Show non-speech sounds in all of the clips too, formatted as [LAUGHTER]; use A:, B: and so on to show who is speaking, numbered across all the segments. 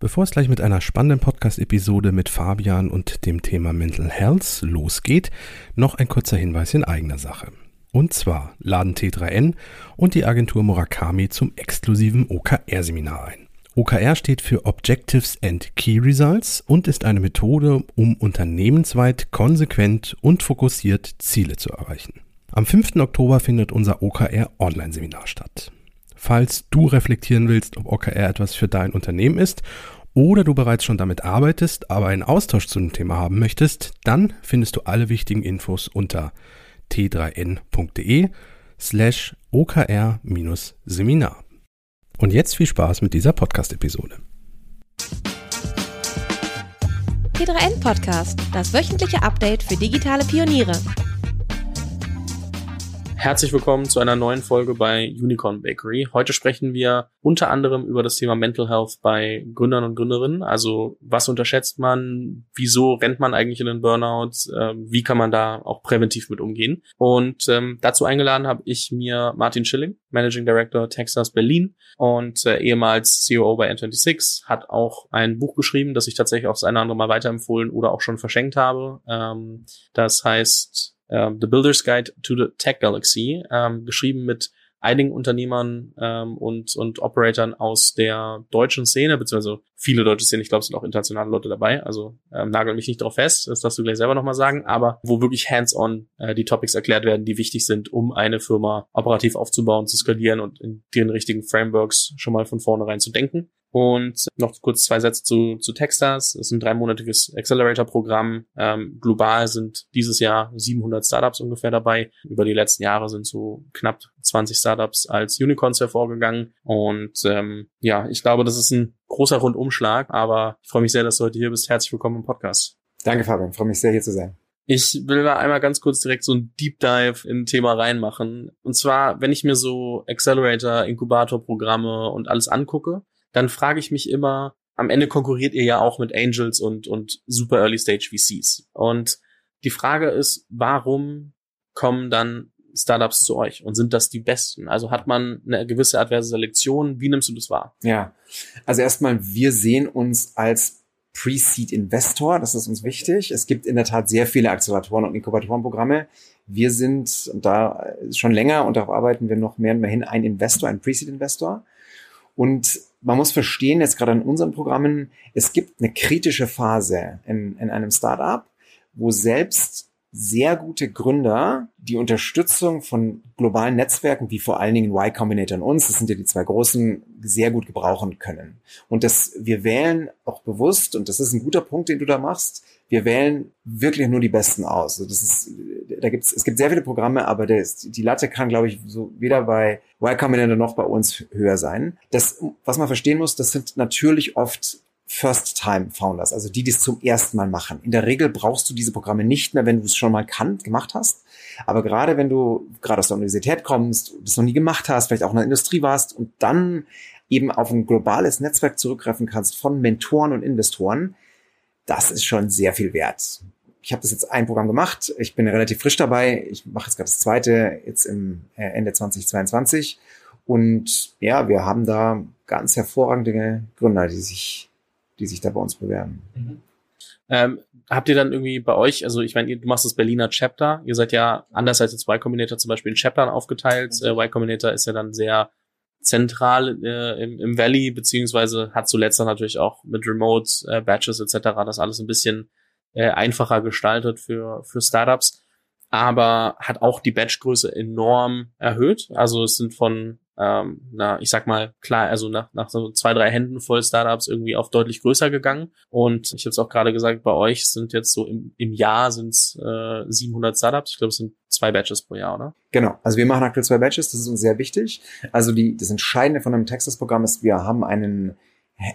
A: Bevor es gleich mit einer spannenden Podcast-Episode mit Fabian und dem Thema Mental Health losgeht, noch ein kurzer Hinweis in eigener Sache. Und zwar laden T3N und die Agentur Murakami zum exklusiven OKR-Seminar ein. OKR steht für Objectives and Key Results und ist eine Methode, um unternehmensweit konsequent und fokussiert Ziele zu erreichen. Am 5. Oktober findet unser OKR Online-Seminar statt. Falls du reflektieren willst, ob OKR etwas für dein Unternehmen ist oder du bereits schon damit arbeitest, aber einen Austausch zu dem Thema haben möchtest, dann findest du alle wichtigen Infos unter t3n.de slash okr-seminar. Und jetzt viel Spaß mit dieser Podcast-Episode.
B: T3N Podcast, das wöchentliche Update für digitale Pioniere.
C: Herzlich willkommen zu einer neuen Folge bei Unicorn Bakery. Heute sprechen wir unter anderem über das Thema Mental Health bei Gründern und Gründerinnen. Also was unterschätzt man? Wieso rennt man eigentlich in den Burnout? Ähm, wie kann man da auch präventiv mit umgehen? Und ähm, dazu eingeladen habe ich mir Martin Schilling, Managing Director Texas Berlin und äh, ehemals CEO bei N26, hat auch ein Buch geschrieben, das ich tatsächlich auch das eine oder andere Mal weiterempfohlen oder auch schon verschenkt habe. Ähm, das heißt ähm, The Builder's Guide to the Tech Galaxy, ähm, geschrieben mit einigen Unternehmern ähm, und, und Operatoren aus der deutschen Szene, beziehungsweise viele deutsche Szene, ich glaube, sind auch internationale Leute dabei, also ähm, nagel mich nicht drauf fest, das darfst du gleich selber nochmal sagen, aber wo wirklich hands-on äh, die Topics erklärt werden, die wichtig sind, um eine Firma operativ aufzubauen, zu skalieren und in den richtigen Frameworks schon mal von vornherein zu denken. Und noch kurz zwei Sätze zu, zu Techstars. Es ist ein dreimonatiges Accelerator-Programm. Ähm, global sind dieses Jahr 700 Startups ungefähr dabei. Über die letzten Jahre sind so knapp 20 Startups als Unicorns hervorgegangen. Und ähm, ja, ich glaube, das ist ein großer Rundumschlag. Aber ich freue mich sehr, dass du heute hier bist. Herzlich willkommen im Podcast.
D: Danke, Fabian. Ich freue mich sehr, hier zu sein.
C: Ich will da einmal ganz kurz direkt so ein Deep Dive in ein Thema reinmachen. Und zwar, wenn ich mir so Accelerator, Inkubator-Programme und alles angucke, dann frage ich mich immer, am Ende konkurriert ihr ja auch mit Angels und, und super Early Stage VCs. Und die Frage ist, warum kommen dann Startups zu euch und sind das die besten? Also hat man eine gewisse adverse Selektion? Wie nimmst du das wahr?
D: Ja, also erstmal, wir sehen uns als Pre-Seed Investor, das ist uns wichtig. Es gibt in der Tat sehr viele Acceleratoren und Inkubatorenprogramme. Wir sind da schon länger und darauf arbeiten wir noch mehr und mehr hin, ein Investor, ein Pre-Seed Investor. Und man muss verstehen, jetzt gerade in unseren Programmen, es gibt eine kritische Phase in, in einem Startup, wo selbst sehr gute Gründer die Unterstützung von globalen Netzwerken, wie vor allen Dingen Y Combinator und uns, das sind ja die zwei großen, sehr gut gebrauchen können. Und das, wir wählen auch bewusst, und das ist ein guter Punkt, den du da machst, wir wählen wirklich nur die Besten aus. Also das ist, da gibt's, es gibt sehr viele Programme, aber das, die Latte kann, glaube ich, so weder bei Y Combinator noch bei uns höher sein. Das, was man verstehen muss, das sind natürlich oft First-Time-Founders, also die, die es zum ersten Mal machen. In der Regel brauchst du diese Programme nicht mehr, wenn du es schon mal kann, gemacht hast. Aber gerade wenn du gerade aus der Universität kommst, das noch nie gemacht hast, vielleicht auch in der Industrie warst und dann eben auf ein globales Netzwerk zurückgreifen kannst von Mentoren und Investoren, das ist schon sehr viel wert. Ich habe das jetzt ein Programm gemacht. Ich bin relativ frisch dabei. Ich mache jetzt gerade das zweite jetzt im äh, Ende 2022. Und ja, wir haben da ganz hervorragende Gründer, die sich die sich da bei uns bewerben. Mhm.
C: Ähm, habt ihr dann irgendwie bei euch, also ich meine, du machst das Berliner Chapter, ihr seid ja anders als jetzt Y Combinator zum Beispiel in Chaptern aufgeteilt. Mhm. Äh, y Combinator ist ja dann sehr zentral äh, im, im Valley, beziehungsweise hat zuletzt dann natürlich auch mit Remote äh, Batches etc. das alles ein bisschen äh, einfacher gestaltet für, für Startups, aber hat auch die Batchgröße enorm erhöht. Also es sind von ähm, na, ich sag mal, klar, also nach, nach so zwei, drei Händen voll Startups irgendwie auf deutlich größer gegangen. Und ich habe es auch gerade gesagt, bei euch sind jetzt so im, im Jahr sind es äh, 700 Startups. Ich glaube, es sind zwei Batches pro Jahr, oder?
D: Genau. Also wir machen aktuell zwei Batches. Das ist uns sehr wichtig. Also die, das Entscheidende von einem Texas-Programm ist, wir haben einen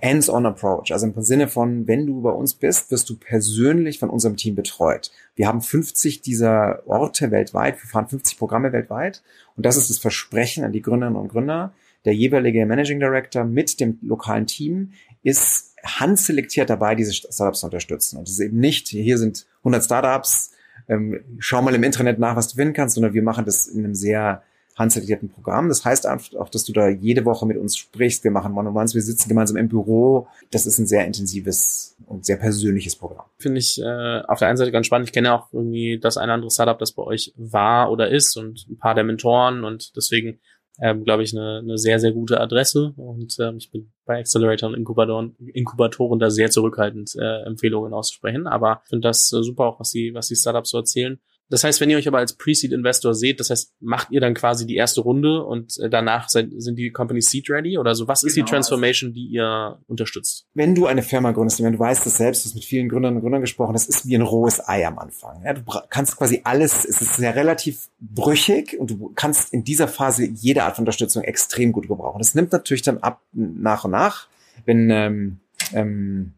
D: hands-on approach. Also im Sinne von, wenn du bei uns bist, wirst du persönlich von unserem Team betreut. Wir haben 50 dieser Orte weltweit. Wir fahren 50 Programme weltweit. Und das ist das Versprechen an die Gründerinnen und Gründer. Der jeweilige Managing Director mit dem lokalen Team ist handselektiert dabei, diese Startups zu unterstützen. Und es ist eben nicht, hier sind 100 Startups, ähm, schau mal im Internet nach, was du finden kannst, sondern wir machen das in einem sehr handselektierten Programm. Das heißt auch, dass du da jede Woche mit uns sprichst. Wir machen One-on-Ones, wir sitzen gemeinsam im Büro. Das ist ein sehr intensives und sehr persönliches Programm.
C: Finde ich äh, auf der einen Seite ganz spannend. Ich kenne auch irgendwie das eine andere Startup, das bei euch war oder ist und ein paar der Mentoren und deswegen ähm, glaube ich, eine, eine sehr, sehr gute Adresse. Und ähm, ich bin bei Accelerator und Inkubatoren, Inkubatoren da sehr zurückhaltend, äh, Empfehlungen auszusprechen. Aber ich finde das äh, super auch, was die, was die Startups so erzählen. Das heißt, wenn ihr euch aber als Pre-Seed-Investor seht, das heißt, macht ihr dann quasi die erste Runde und äh, danach sind, sind die Companies Seed-ready oder so? Was genau, ist die genau, also Transformation, die ihr unterstützt?
D: Wenn du eine Firma gründest, wenn du weißt das selbst, du hast mit vielen Gründern und Gründern gesprochen, das ist wie ein rohes Ei am Anfang. Ja, du kannst quasi alles, es ist sehr relativ brüchig und du kannst in dieser Phase jede Art von Unterstützung extrem gut gebrauchen. Das nimmt natürlich dann ab nach und nach, wenn, ähm, ähm,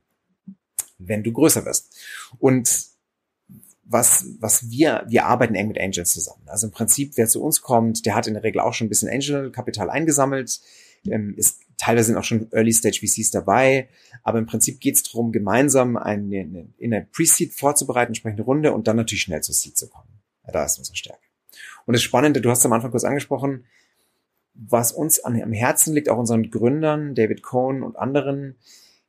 D: wenn du größer wirst. Und was, was wir, wir arbeiten eng mit Angels zusammen. Also im Prinzip, wer zu uns kommt, der hat in der Regel auch schon ein bisschen Angel-Kapital eingesammelt, ähm, ist teilweise sind auch schon Early-Stage-VCs dabei, aber im Prinzip geht es darum, gemeinsam eine, eine, in der Pre-Seed vorzubereiten, entsprechende Runde und dann natürlich schnell zur Seed zu kommen. Ja, da ist unsere Stärke. Und das Spannende, du hast am Anfang kurz angesprochen, was uns an, am Herzen liegt, auch unseren Gründern, David Cohn und anderen,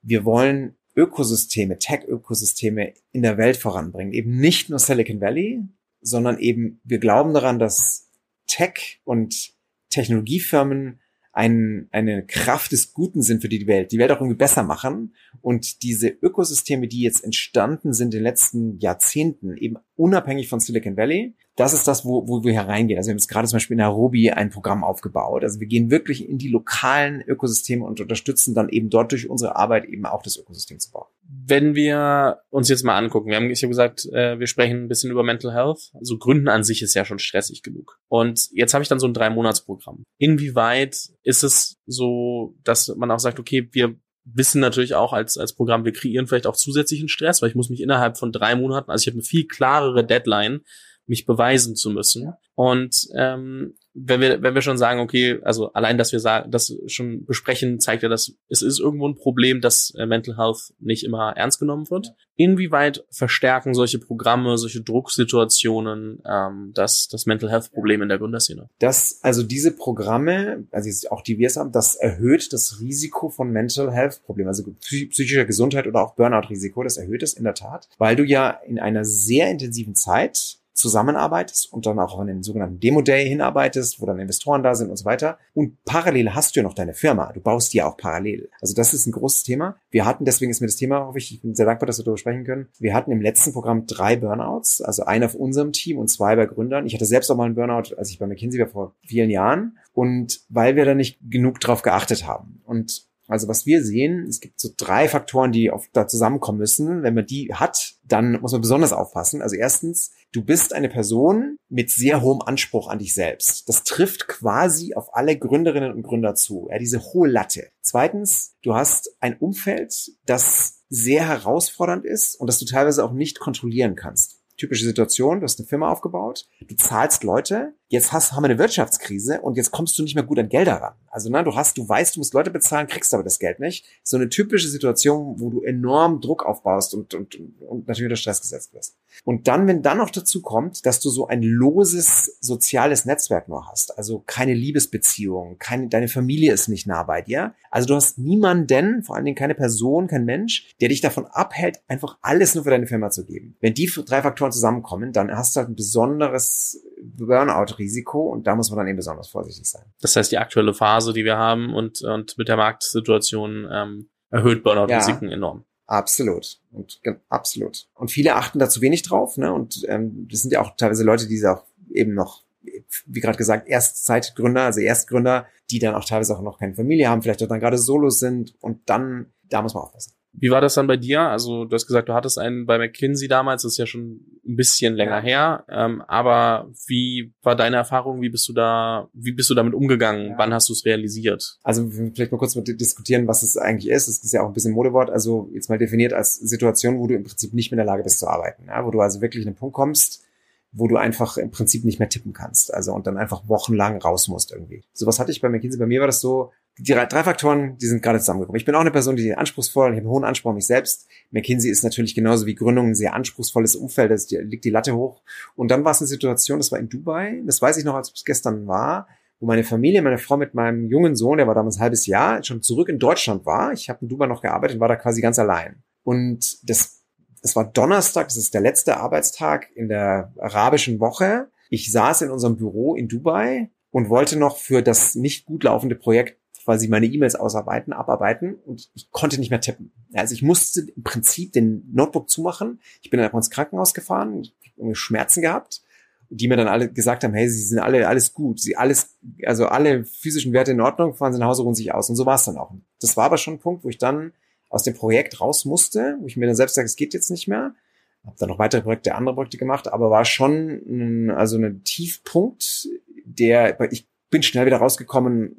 D: wir wollen Ökosysteme, Tech-Ökosysteme in der Welt voranbringen. Eben nicht nur Silicon Valley, sondern eben wir glauben daran, dass Tech und Technologiefirmen ein, eine Kraft des Guten sind für die Welt, die Welt auch irgendwie besser machen und diese Ökosysteme, die jetzt entstanden sind in den letzten Jahrzehnten, eben unabhängig von Silicon Valley, das ist das, wo, wo wir hereingehen. Also wir haben jetzt gerade zum Beispiel in Nairobi ein Programm aufgebaut. Also wir gehen wirklich in die lokalen Ökosysteme und unterstützen dann eben dort durch unsere Arbeit eben auch das Ökosystem zu bauen.
C: Wenn wir uns jetzt mal angucken, wir haben, ich habe gesagt, äh, wir sprechen ein bisschen über Mental Health. Also Gründen an sich ist ja schon stressig genug. Und jetzt habe ich dann so ein Drei-Monats-Programm. Inwieweit ist es so, dass man auch sagt, okay, wir wissen natürlich auch als, als Programm, wir kreieren vielleicht auch zusätzlichen Stress, weil ich muss mich innerhalb von drei Monaten, also ich habe eine viel klarere Deadline, mich beweisen zu müssen. Und ähm, wenn wir, wenn wir schon sagen, okay, also allein, dass wir sagen, das schon besprechen, zeigt ja, dass es ist irgendwo ein Problem, dass äh, Mental Health nicht immer ernst genommen wird. Inwieweit verstärken solche Programme, solche Drucksituationen ähm, das, das Mental Health Problem in der Gründerszene?
D: Das, also diese Programme, also auch die wir es haben, das erhöht das Risiko von Mental Health Problemen, also psychischer Gesundheit oder auch Burnout-Risiko, das erhöht es in der Tat, weil du ja in einer sehr intensiven Zeit zusammenarbeitest und dann auch auf einen sogenannten Demo-Day hinarbeitest, wo dann Investoren da sind und so weiter. Und parallel hast du ja noch deine Firma. Du baust die ja auch parallel. Also das ist ein großes Thema. Wir hatten, deswegen ist mir das Thema auch wichtig, ich bin sehr dankbar, dass wir darüber sprechen können. Wir hatten im letzten Programm drei Burnouts, also einen auf unserem Team und zwei bei Gründern. Ich hatte selbst auch mal einen Burnout, als ich bei McKinsey war vor vielen Jahren. Und weil wir da nicht genug drauf geachtet haben. Und also was wir sehen, es gibt so drei Faktoren, die oft da zusammenkommen müssen. Wenn man die hat, dann muss man besonders aufpassen. Also erstens, du bist eine Person mit sehr hohem Anspruch an dich selbst. Das trifft quasi auf alle Gründerinnen und Gründer zu. Ja, diese hohe Latte. Zweitens, du hast ein Umfeld, das sehr herausfordernd ist und das du teilweise auch nicht kontrollieren kannst typische Situation, du hast eine Firma aufgebaut, du zahlst Leute, jetzt hast, haben wir eine Wirtschaftskrise und jetzt kommst du nicht mehr gut an Gelder ran. Also ne, du hast, du weißt, du musst Leute bezahlen, kriegst aber das Geld nicht. So eine typische Situation, wo du enorm Druck aufbaust und, und, und natürlich unter Stress gesetzt wirst. Und dann, wenn dann noch dazu kommt, dass du so ein loses soziales Netzwerk nur hast, also keine Liebesbeziehung, keine, deine Familie ist nicht nah bei dir. Also du hast niemanden, vor allen Dingen keine Person, kein Mensch, der dich davon abhält, einfach alles nur für deine Firma zu geben. Wenn die drei Faktoren zusammenkommen, dann hast du halt ein besonderes Burnout-Risiko und da muss man dann eben besonders vorsichtig sein.
C: Das heißt, die aktuelle Phase, die wir haben und, und mit der Marktsituation ähm, erhöht Burnout-Risiken ja. enorm.
D: Absolut. Und absolut. Und viele achten da zu wenig drauf, ne? Und ähm, das sind ja auch teilweise Leute, die auch eben noch, wie gerade gesagt, Erstzeitgründer, also Erstgründer, die dann auch teilweise auch noch keine Familie haben, vielleicht auch dann gerade Solos sind und dann, da muss man aufpassen.
C: Wie war das dann bei dir? Also du hast gesagt, du hattest einen bei McKinsey damals, das ist ja schon ein bisschen länger her. Ähm, aber wie war deine Erfahrung? Wie bist du da, wie bist du damit umgegangen? Ja. Wann hast du es realisiert?
D: Also vielleicht mal kurz mal diskutieren, was es eigentlich ist. Das ist ja auch ein bisschen Modewort. Also jetzt mal definiert als Situation, wo du im Prinzip nicht mehr in der Lage bist zu arbeiten. Ja? Wo du also wirklich in einen Punkt kommst, wo du einfach im Prinzip nicht mehr tippen kannst. Also und dann einfach wochenlang raus musst irgendwie. Sowas hatte ich bei McKinsey. Bei mir war das so, die drei, Faktoren, die sind gerade zusammengekommen. Ich bin auch eine Person, die anspruchsvoll, ich habe einen hohen Anspruch an mich selbst. McKinsey ist natürlich genauso wie Gründung ein sehr anspruchsvolles Umfeld, da liegt die Latte hoch. Und dann war es eine Situation, das war in Dubai, das weiß ich noch, als es gestern war, wo meine Familie, meine Frau mit meinem jungen Sohn, der war damals ein halbes Jahr, schon zurück in Deutschland war. Ich habe in Dubai noch gearbeitet und war da quasi ganz allein. Und das, das war Donnerstag, das ist der letzte Arbeitstag in der arabischen Woche. Ich saß in unserem Büro in Dubai und wollte noch für das nicht gut laufende Projekt quasi meine E-Mails ausarbeiten, abarbeiten und ich konnte nicht mehr tippen. Also ich musste im Prinzip den Notebook zumachen. Ich bin dann einfach ins Krankenhaus gefahren, ich Schmerzen gehabt die mir dann alle gesagt haben, hey, sie sind alle alles gut, sie alles, also alle physischen Werte in Ordnung, fahren sie nach Hause, ruhen sich aus. Und so war es dann auch. Das war aber schon ein Punkt, wo ich dann aus dem Projekt raus musste, wo ich mir dann selbst sage, es geht jetzt nicht mehr. Habe dann noch weitere Projekte, andere Projekte gemacht, aber war schon ein, also ein Tiefpunkt, der ich bin schnell wieder rausgekommen,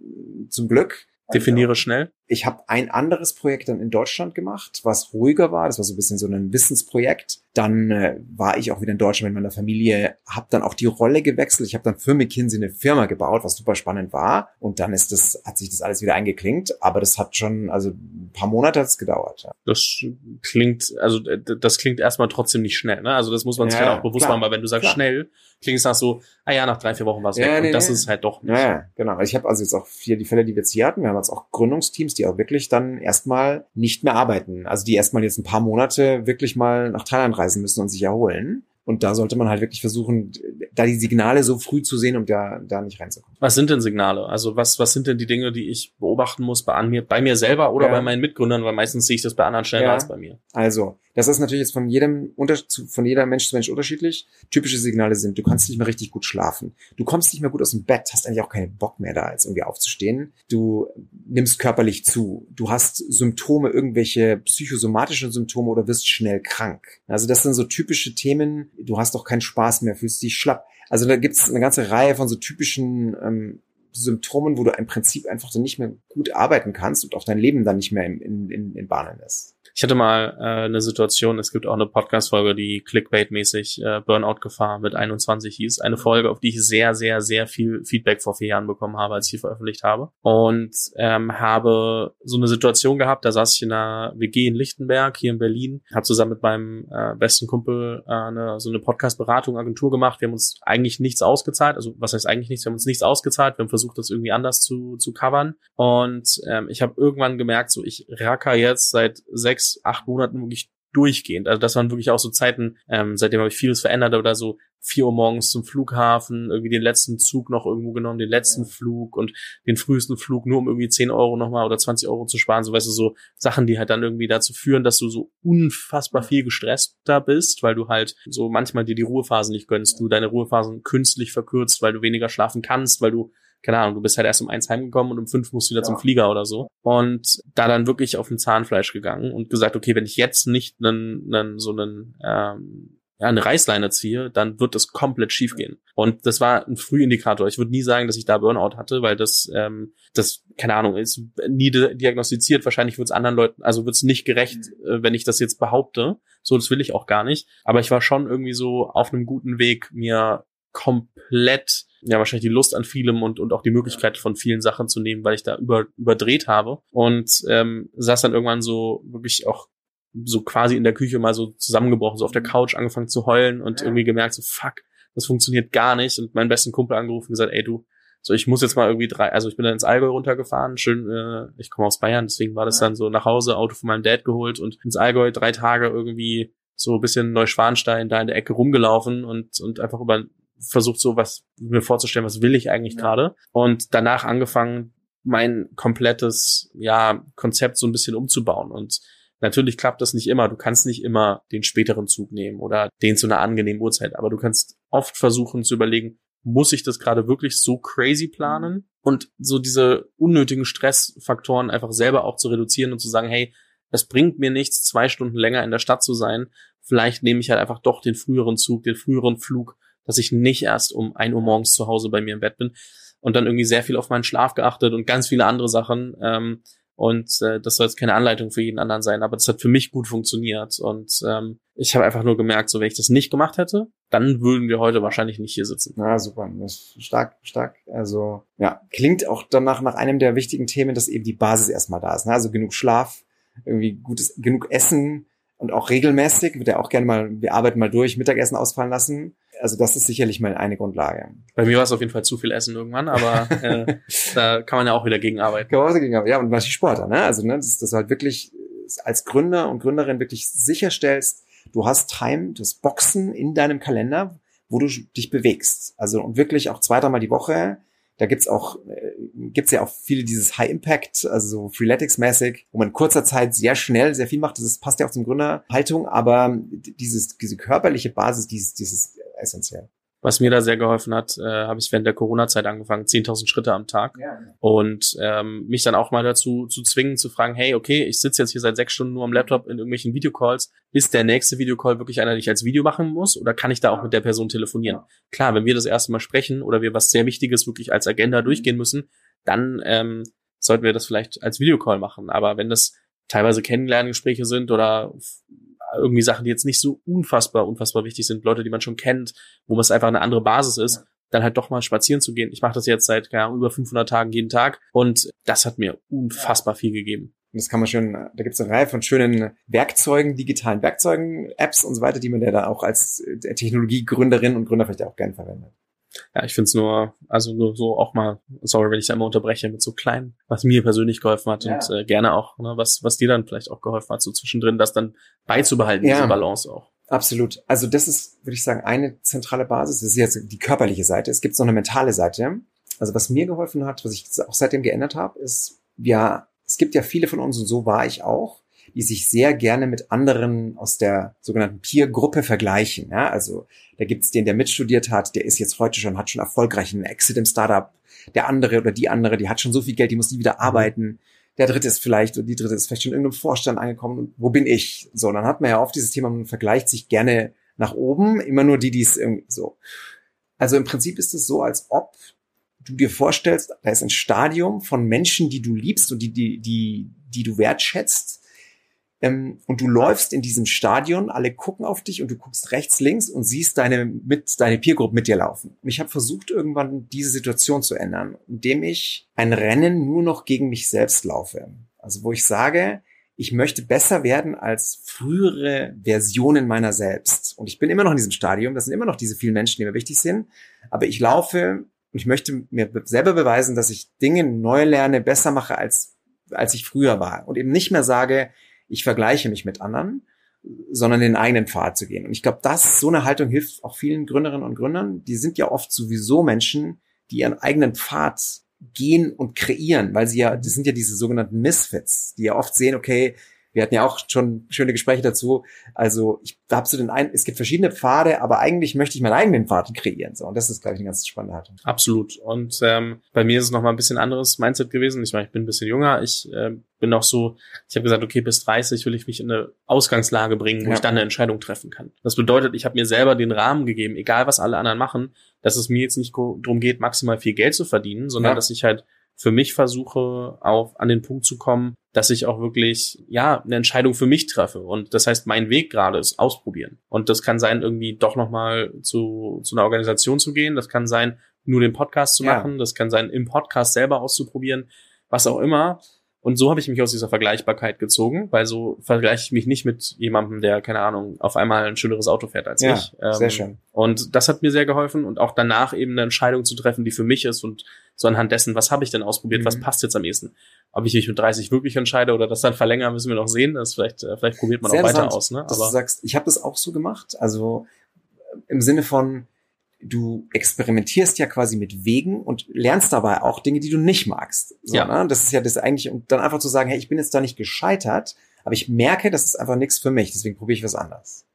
D: zum Glück.
C: Definiere schnell.
D: Ich habe ein anderes Projekt dann in Deutschland gemacht, was ruhiger war. Das war so ein bisschen so ein Wissensprojekt. Dann äh, war ich auch wieder in Deutschland mit meiner Familie, habe dann auch die Rolle gewechselt. Ich habe dann für McKinsey eine Firma gebaut, was super spannend war. Und dann ist das, hat sich das alles wieder eingeklinkt. Aber das hat schon, also ein paar Monate hat es gedauert. Ja.
C: Das klingt, also das klingt erstmal trotzdem nicht schnell. Ne? Also das muss man sich ja, halt auch bewusst klar, machen, weil wenn du sagst klar. schnell, klingt es nach so, ah ja, nach drei, vier Wochen war es ja, weg. Nee, und das nee. ist halt doch
D: nicht. Ja, genau. Ich habe also jetzt auch hier die Fälle, die wir jetzt hier hatten. Wir haben jetzt auch Gründungsteams, die auch wirklich dann erstmal nicht mehr arbeiten. Also die erstmal jetzt ein paar Monate wirklich mal nach Thailand reisen müssen und sich erholen. Und da sollte man halt wirklich versuchen, da die Signale so früh zu sehen, um da, da nicht reinzukommen.
C: Was sind denn Signale? Also was, was sind denn die Dinge, die ich beobachten muss bei, an mir, bei mir selber oder ja. bei meinen Mitgründern? Weil meistens sehe ich das bei anderen schneller ja. als bei mir.
D: Also, das ist natürlich jetzt von jedem, von jeder Mensch zu Mensch unterschiedlich. Typische Signale sind, du kannst nicht mehr richtig gut schlafen. Du kommst nicht mehr gut aus dem Bett, hast eigentlich auch keinen Bock mehr da, jetzt irgendwie aufzustehen. Du nimmst körperlich zu. Du hast Symptome, irgendwelche psychosomatischen Symptome oder wirst schnell krank. Also das sind so typische Themen. Du hast doch keinen Spaß mehr, fühlst dich schlapp. Also da gibt es eine ganze Reihe von so typischen ähm, Symptomen, wo du im Prinzip einfach so nicht mehr gut arbeiten kannst und auch dein Leben dann nicht mehr in, in, in Bahnen lässt.
C: Ich hatte mal äh, eine Situation, es gibt auch eine Podcast-Folge, die Clickbait-mäßig äh, Burnout-Gefahr mit 21 hieß. Eine Folge, auf die ich sehr, sehr, sehr viel Feedback vor vier Jahren bekommen habe, als ich sie veröffentlicht habe. Und ähm, habe so eine Situation gehabt, da saß ich in einer WG in Lichtenberg, hier in Berlin, habe zusammen mit meinem äh, besten Kumpel äh, eine, so eine Podcast-Beratung, Agentur gemacht. Wir haben uns eigentlich nichts ausgezahlt, also was heißt eigentlich nichts, wir haben uns nichts ausgezahlt, wir haben versucht, das irgendwie anders zu, zu covern. Und ähm, ich habe irgendwann gemerkt, so ich racker jetzt seit sechs acht Monaten wirklich durchgehend. Also das waren wirklich auch so Zeiten, ähm, seitdem habe ich vieles verändert oder so vier Uhr morgens zum Flughafen, irgendwie den letzten Zug noch irgendwo genommen, den letzten Flug und den frühesten Flug, nur um irgendwie zehn Euro nochmal oder 20 Euro zu sparen. So weißt du, so Sachen, die halt dann irgendwie dazu führen, dass du so unfassbar viel gestresster bist, weil du halt so manchmal dir die Ruhephasen nicht gönnst, du deine Ruhephasen künstlich verkürzt, weil du weniger schlafen kannst, weil du keine Ahnung, du bist halt erst um eins heimgekommen und um fünf musst du wieder ja. zum Flieger oder so. Und da dann wirklich auf ein Zahnfleisch gegangen und gesagt, okay, wenn ich jetzt nicht einen, einen so einen ähm, ja, eine Reißleine ziehe, dann wird das komplett schief gehen. Und das war ein Frühindikator. Ich würde nie sagen, dass ich da Burnout hatte, weil das, ähm, das, keine Ahnung, ist nie diagnostiziert. Wahrscheinlich wird es anderen Leuten, also wird es nicht gerecht, äh, wenn ich das jetzt behaupte. So, das will ich auch gar nicht. Aber ich war schon irgendwie so auf einem guten Weg, mir komplett ja wahrscheinlich die Lust an vielem und, und auch die Möglichkeit von vielen Sachen zu nehmen, weil ich da über, überdreht habe. Und ähm, saß dann irgendwann so wirklich auch so quasi in der Küche mal so zusammengebrochen, so auf der Couch angefangen zu heulen und irgendwie gemerkt, so fuck, das funktioniert gar nicht. Und meinen besten Kumpel angerufen und gesagt, ey du, so ich muss jetzt mal irgendwie drei, also ich bin dann ins Allgäu runtergefahren, schön, äh, ich komme aus Bayern, deswegen war das dann so nach Hause, Auto von meinem Dad geholt und ins Allgäu drei Tage irgendwie so ein bisschen Neuschwanstein da in der Ecke rumgelaufen und, und einfach über versucht so was mir vorzustellen, was will ich eigentlich ja. gerade und danach angefangen mein komplettes ja Konzept so ein bisschen umzubauen und natürlich klappt das nicht immer. Du kannst nicht immer den späteren Zug nehmen oder den zu einer angenehmen Uhrzeit, aber du kannst oft versuchen zu überlegen, muss ich das gerade wirklich so crazy planen und so diese unnötigen Stressfaktoren einfach selber auch zu reduzieren und zu sagen, hey, es bringt mir nichts, zwei Stunden länger in der Stadt zu sein. Vielleicht nehme ich halt einfach doch den früheren Zug, den früheren Flug dass ich nicht erst um ein Uhr morgens zu Hause bei mir im Bett bin und dann irgendwie sehr viel auf meinen Schlaf geachtet und ganz viele andere Sachen. Ähm, und äh, das soll jetzt keine Anleitung für jeden anderen sein, aber das hat für mich gut funktioniert. Und ähm, ich habe einfach nur gemerkt, so wenn ich das nicht gemacht hätte, dann würden wir heute wahrscheinlich nicht hier sitzen.
D: Ja, super. Das ist stark, stark. Also ja, klingt auch danach nach einem der wichtigen Themen, dass eben die Basis erstmal da ist. Ne? Also genug Schlaf, irgendwie gutes, genug Essen, und auch regelmäßig, wird ja auch gerne mal, wir arbeiten mal durch, Mittagessen ausfallen lassen. Also das ist sicherlich mal eine Grundlage.
C: Bei mir war es auf jeden Fall zu viel Essen irgendwann, aber [LAUGHS] äh, da kann man ja auch wieder gegen arbeiten.
D: Kann man auch dagegen arbeiten. Ja, und was die Sportler, ne? Also, ne, dass, dass du halt wirklich als Gründer und Gründerin wirklich sicherstellst, du hast Time, du hast Boxen in deinem Kalender, wo du dich bewegst. Also und wirklich auch zwei, dreimal die Woche. Da gibt's auch, äh, gibt's ja auch viele dieses High Impact, also so Freeletics-mäßig, wo man in kurzer Zeit sehr schnell sehr viel macht. Das passt ja auch zum Gründerhaltung, aber dieses, diese körperliche Basis, dieses, dieses essentiell.
C: Was mir da sehr geholfen hat, äh, habe ich während der Corona-Zeit angefangen, 10.000 Schritte am Tag. Ja. Und ähm, mich dann auch mal dazu zu zwingen, zu fragen, hey, okay, ich sitze jetzt hier seit sechs Stunden nur am Laptop in irgendwelchen Videocalls. Ist der nächste Videocall wirklich einer, den ich als Video machen muss? Oder kann ich da auch mit der Person telefonieren? Klar, wenn wir das erste Mal sprechen oder wir was sehr Wichtiges wirklich als Agenda durchgehen müssen, dann ähm, sollten wir das vielleicht als Videocall machen. Aber wenn das teilweise Kennenlerngespräche sind oder irgendwie Sachen, die jetzt nicht so unfassbar, unfassbar wichtig sind, Leute, die man schon kennt, wo es einfach eine andere Basis ist, dann halt doch mal spazieren zu gehen. Ich mache das jetzt seit ja, über 500 Tagen jeden Tag und das hat mir unfassbar viel gegeben.
D: Und das kann man schön, da gibt es eine Reihe von schönen Werkzeugen, digitalen Werkzeugen, Apps und so weiter, die man ja da auch als äh, Technologiegründerin und Gründer vielleicht auch gerne verwendet.
C: Ja, ich finde es nur, also nur so auch mal, sorry, wenn ich da immer unterbreche mit so klein, was mir persönlich geholfen hat ja. und äh, gerne auch, ne, was, was dir dann vielleicht auch geholfen hat, so zwischendrin, das dann beizubehalten, ja. diese Balance auch.
D: Absolut. Also das ist, würde ich sagen, eine zentrale Basis. Das ist jetzt die körperliche Seite. Es gibt noch eine mentale Seite. Also was mir geholfen hat, was ich auch seitdem geändert habe, ist, ja, es gibt ja viele von uns und so war ich auch, die sich sehr gerne mit anderen aus der sogenannten Peer-Gruppe vergleichen. Ja, also da gibt's den, der mitstudiert hat, der ist jetzt heute schon, hat schon erfolgreich einen Exit im Startup. Der andere oder die andere, die hat schon so viel Geld, die muss nie wieder mhm. arbeiten. Der dritte ist vielleicht, oder die dritte ist vielleicht schon in irgendeinem Vorstand angekommen. Und wo bin ich? So, dann hat man ja oft dieses Thema, man vergleicht sich gerne nach oben, immer nur die, die es irgendwie so. Also im Prinzip ist es so, als ob du dir vorstellst, da ist ein Stadium von Menschen, die du liebst und die, die, die, die du wertschätzt ähm, und du läufst in diesem Stadion, alle gucken auf dich und du guckst rechts, links und siehst deine mit deine Peergroup mit dir laufen. Und ich habe versucht irgendwann diese Situation zu ändern, indem ich ein Rennen nur noch gegen mich selbst laufe. Also wo ich sage, ich möchte besser werden als frühere Versionen meiner selbst. Und ich bin immer noch in diesem Stadium, das sind immer noch diese vielen Menschen, die mir wichtig sind, aber ich laufe und ich möchte mir selber beweisen, dass ich Dinge neu lerne, besser mache als als ich früher war und eben nicht mehr sage, ich vergleiche mich mit anderen, sondern den eigenen Pfad zu gehen. Und ich glaube, das, so eine Haltung hilft auch vielen Gründerinnen und Gründern. Die sind ja oft sowieso Menschen, die ihren eigenen Pfad gehen und kreieren, weil sie ja, das sind ja diese sogenannten Misfits, die ja oft sehen, okay, wir hatten ja auch schon schöne Gespräche dazu. Also ich habe so den einen, es gibt verschiedene Pfade, aber eigentlich möchte ich meinen eigenen Pfad kreieren. So, und das ist, glaube ich, eine ganz spannende Haltung.
C: Absolut. Und ähm, bei mir ist es nochmal ein bisschen anderes Mindset gewesen. Ich meine, ich bin ein bisschen jünger. Ich äh, bin auch so, ich habe gesagt, okay, bis 30 will ich mich in eine Ausgangslage bringen, wo ja. ich dann eine Entscheidung treffen kann. Das bedeutet, ich habe mir selber den Rahmen gegeben, egal was alle anderen machen, dass es mir jetzt nicht darum geht, maximal viel Geld zu verdienen, sondern ja. dass ich halt für mich versuche, auf an den Punkt zu kommen, dass ich auch wirklich, ja, eine Entscheidung für mich treffe. Und das heißt, mein Weg gerade ist ausprobieren. Und das kann sein, irgendwie doch nochmal zu, zu einer Organisation zu gehen. Das kann sein, nur den Podcast zu machen. Ja. Das kann sein, im Podcast selber auszuprobieren. Was auch immer. Und so habe ich mich aus dieser Vergleichbarkeit gezogen, weil so vergleiche ich mich nicht mit jemandem, der, keine Ahnung, auf einmal ein schöneres Auto fährt als
D: ja,
C: ich.
D: Ähm, sehr schön.
C: Und das hat mir sehr geholfen und auch danach eben eine Entscheidung zu treffen, die für mich ist und so anhand dessen, was habe ich denn ausprobiert, mhm. was passt jetzt am ehesten. Ob ich mich mit 30 wirklich entscheide oder das dann verlängern, müssen wir noch sehen. Das vielleicht, äh, vielleicht probiert man sehr auch weiter aus. Ne?
D: Aber dass du sagst, ich habe das auch so gemacht. Also im Sinne von, du experimentierst ja quasi mit Wegen und lernst dabei auch Dinge, die du nicht magst. So, ja. Ne? Das ist ja das eigentlich, und dann einfach zu sagen, hey, ich bin jetzt da nicht gescheitert, aber ich merke, das ist einfach nichts für mich, deswegen probiere ich was anderes.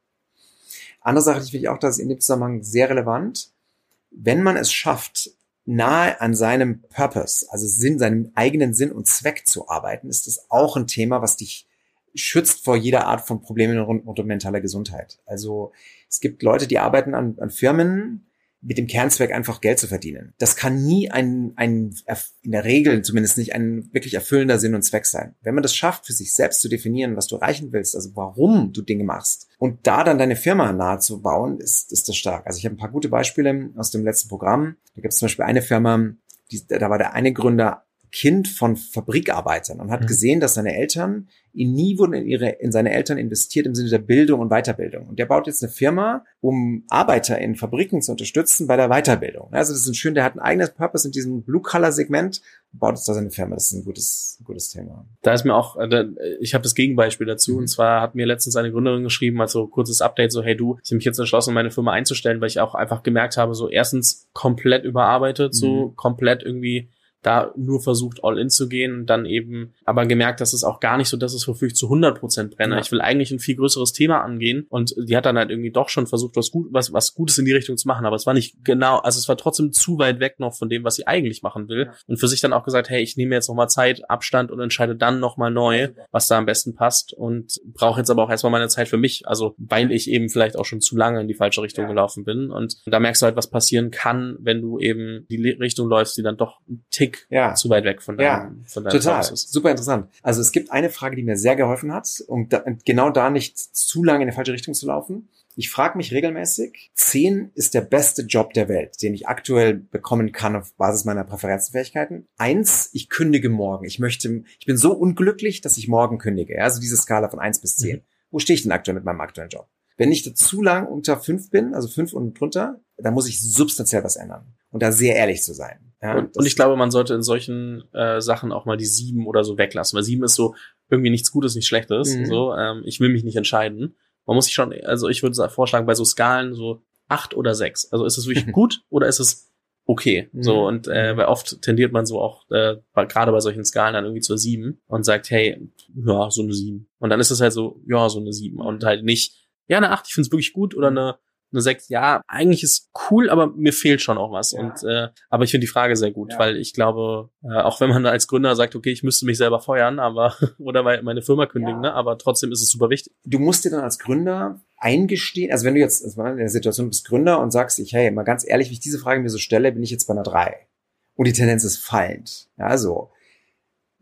D: Andere Sache, die finde ich auch, das ist in dem Zusammenhang sehr relevant. Wenn man es schafft, nahe an seinem Purpose, also Sinn, seinem eigenen Sinn und Zweck zu arbeiten, ist das auch ein Thema, was dich schützt vor jeder Art von Problemen rund um mentale Gesundheit. Also es gibt Leute, die arbeiten an, an Firmen, mit dem Kernzweck einfach Geld zu verdienen. Das kann nie ein, ein, in der Regel zumindest nicht ein wirklich erfüllender Sinn und Zweck sein. Wenn man das schafft, für sich selbst zu definieren, was du erreichen willst, also warum du Dinge machst und da dann deine Firma nahe zu bauen, ist, ist das stark. Also ich habe ein paar gute Beispiele aus dem letzten Programm. Da gibt es zum Beispiel eine Firma, die, da war der eine Gründer Kind von Fabrikarbeitern und hat mhm. gesehen, dass seine Eltern ihn nie wurden in ihre, in seine Eltern investiert im Sinne der Bildung und Weiterbildung. Und der baut jetzt eine Firma, um Arbeiter in Fabriken zu unterstützen bei der Weiterbildung. Also das ist ein schön, der hat ein eigenes Purpose in diesem Blue-Color-Segment baut jetzt da seine Firma. Das ist ein gutes, gutes Thema.
C: Da ist mir auch, äh, ich habe das Gegenbeispiel dazu. Mhm. Und zwar hat mir letztens eine Gründerin geschrieben, also kurzes Update, so, hey du, ich habe mich jetzt entschlossen, meine Firma einzustellen, weil ich auch einfach gemerkt habe, so erstens komplett überarbeitet, mhm. so komplett irgendwie da nur versucht, all in zu gehen, dann eben aber gemerkt, dass es auch gar nicht so das ist, wofür ich zu 100 Prozent brenne. Ja. Ich will eigentlich ein viel größeres Thema angehen und die hat dann halt irgendwie doch schon versucht, was, gut, was, was Gutes in die Richtung zu machen, aber es war nicht genau, also es war trotzdem zu weit weg noch von dem, was sie eigentlich machen will ja. und für sich dann auch gesagt, hey, ich nehme jetzt nochmal Zeit, Abstand und entscheide dann nochmal neu, was da am besten passt und brauche jetzt aber auch erstmal meine Zeit für mich, also weil ich eben vielleicht auch schon zu lange in die falsche Richtung ja. gelaufen bin und da merkst du halt, was passieren kann, wenn du eben die Richtung läufst, die dann doch ein Tick ja. zu weit weg von deinem,
D: ja,
C: von deinem
D: total. Ist. Super interessant. Also es gibt eine Frage, die mir sehr geholfen hat, um da, genau da nicht zu lange in die falsche Richtung zu laufen. Ich frage mich regelmäßig, 10 ist der beste Job der Welt, den ich aktuell bekommen kann auf Basis meiner Präferenzfähigkeiten. Eins, ich kündige morgen. Ich möchte, ich bin so unglücklich, dass ich morgen kündige. Also diese Skala von 1 bis 10. Mhm. Wo stehe ich denn aktuell mit meinem aktuellen Job? Wenn ich da zu lang unter 5 bin, also 5 und drunter, dann muss ich substanziell was ändern. Und da sehr ehrlich zu sein.
C: Ja, und, und, ich glaube, man sollte in solchen äh, Sachen auch mal die sieben oder so weglassen, weil sieben ist so irgendwie nichts Gutes, nichts Schlechtes. Mhm. So, ähm, ich will mich nicht entscheiden. Man muss sich schon, also ich würde vorschlagen, bei so Skalen so acht oder sechs. Also ist es wirklich [LAUGHS] gut oder ist es okay? Mhm. So und äh, mhm. weil oft tendiert man so auch äh, gerade bei solchen Skalen dann irgendwie zur sieben und sagt, hey, ja, so eine sieben. Und dann ist es halt so, ja, so eine sieben und halt nicht, ja, eine acht, ich finde es wirklich gut oder eine eine 6, ja, eigentlich ist cool, aber mir fehlt schon auch was. Ja. Und äh, aber ich finde die Frage sehr gut, ja. weil ich glaube, äh, auch wenn man als Gründer sagt, okay, ich müsste mich selber feuern, aber [LAUGHS] oder meine Firma kündigen, ja. ne, aber trotzdem ist es super wichtig.
D: Du musst dir dann als Gründer eingestehen, also wenn du jetzt also in der Situation bist Gründer und sagst, ich, hey, mal ganz ehrlich, wie ich diese Frage mir so stelle, bin ich jetzt bei einer 3. Und die Tendenz ist fallend. Ja, so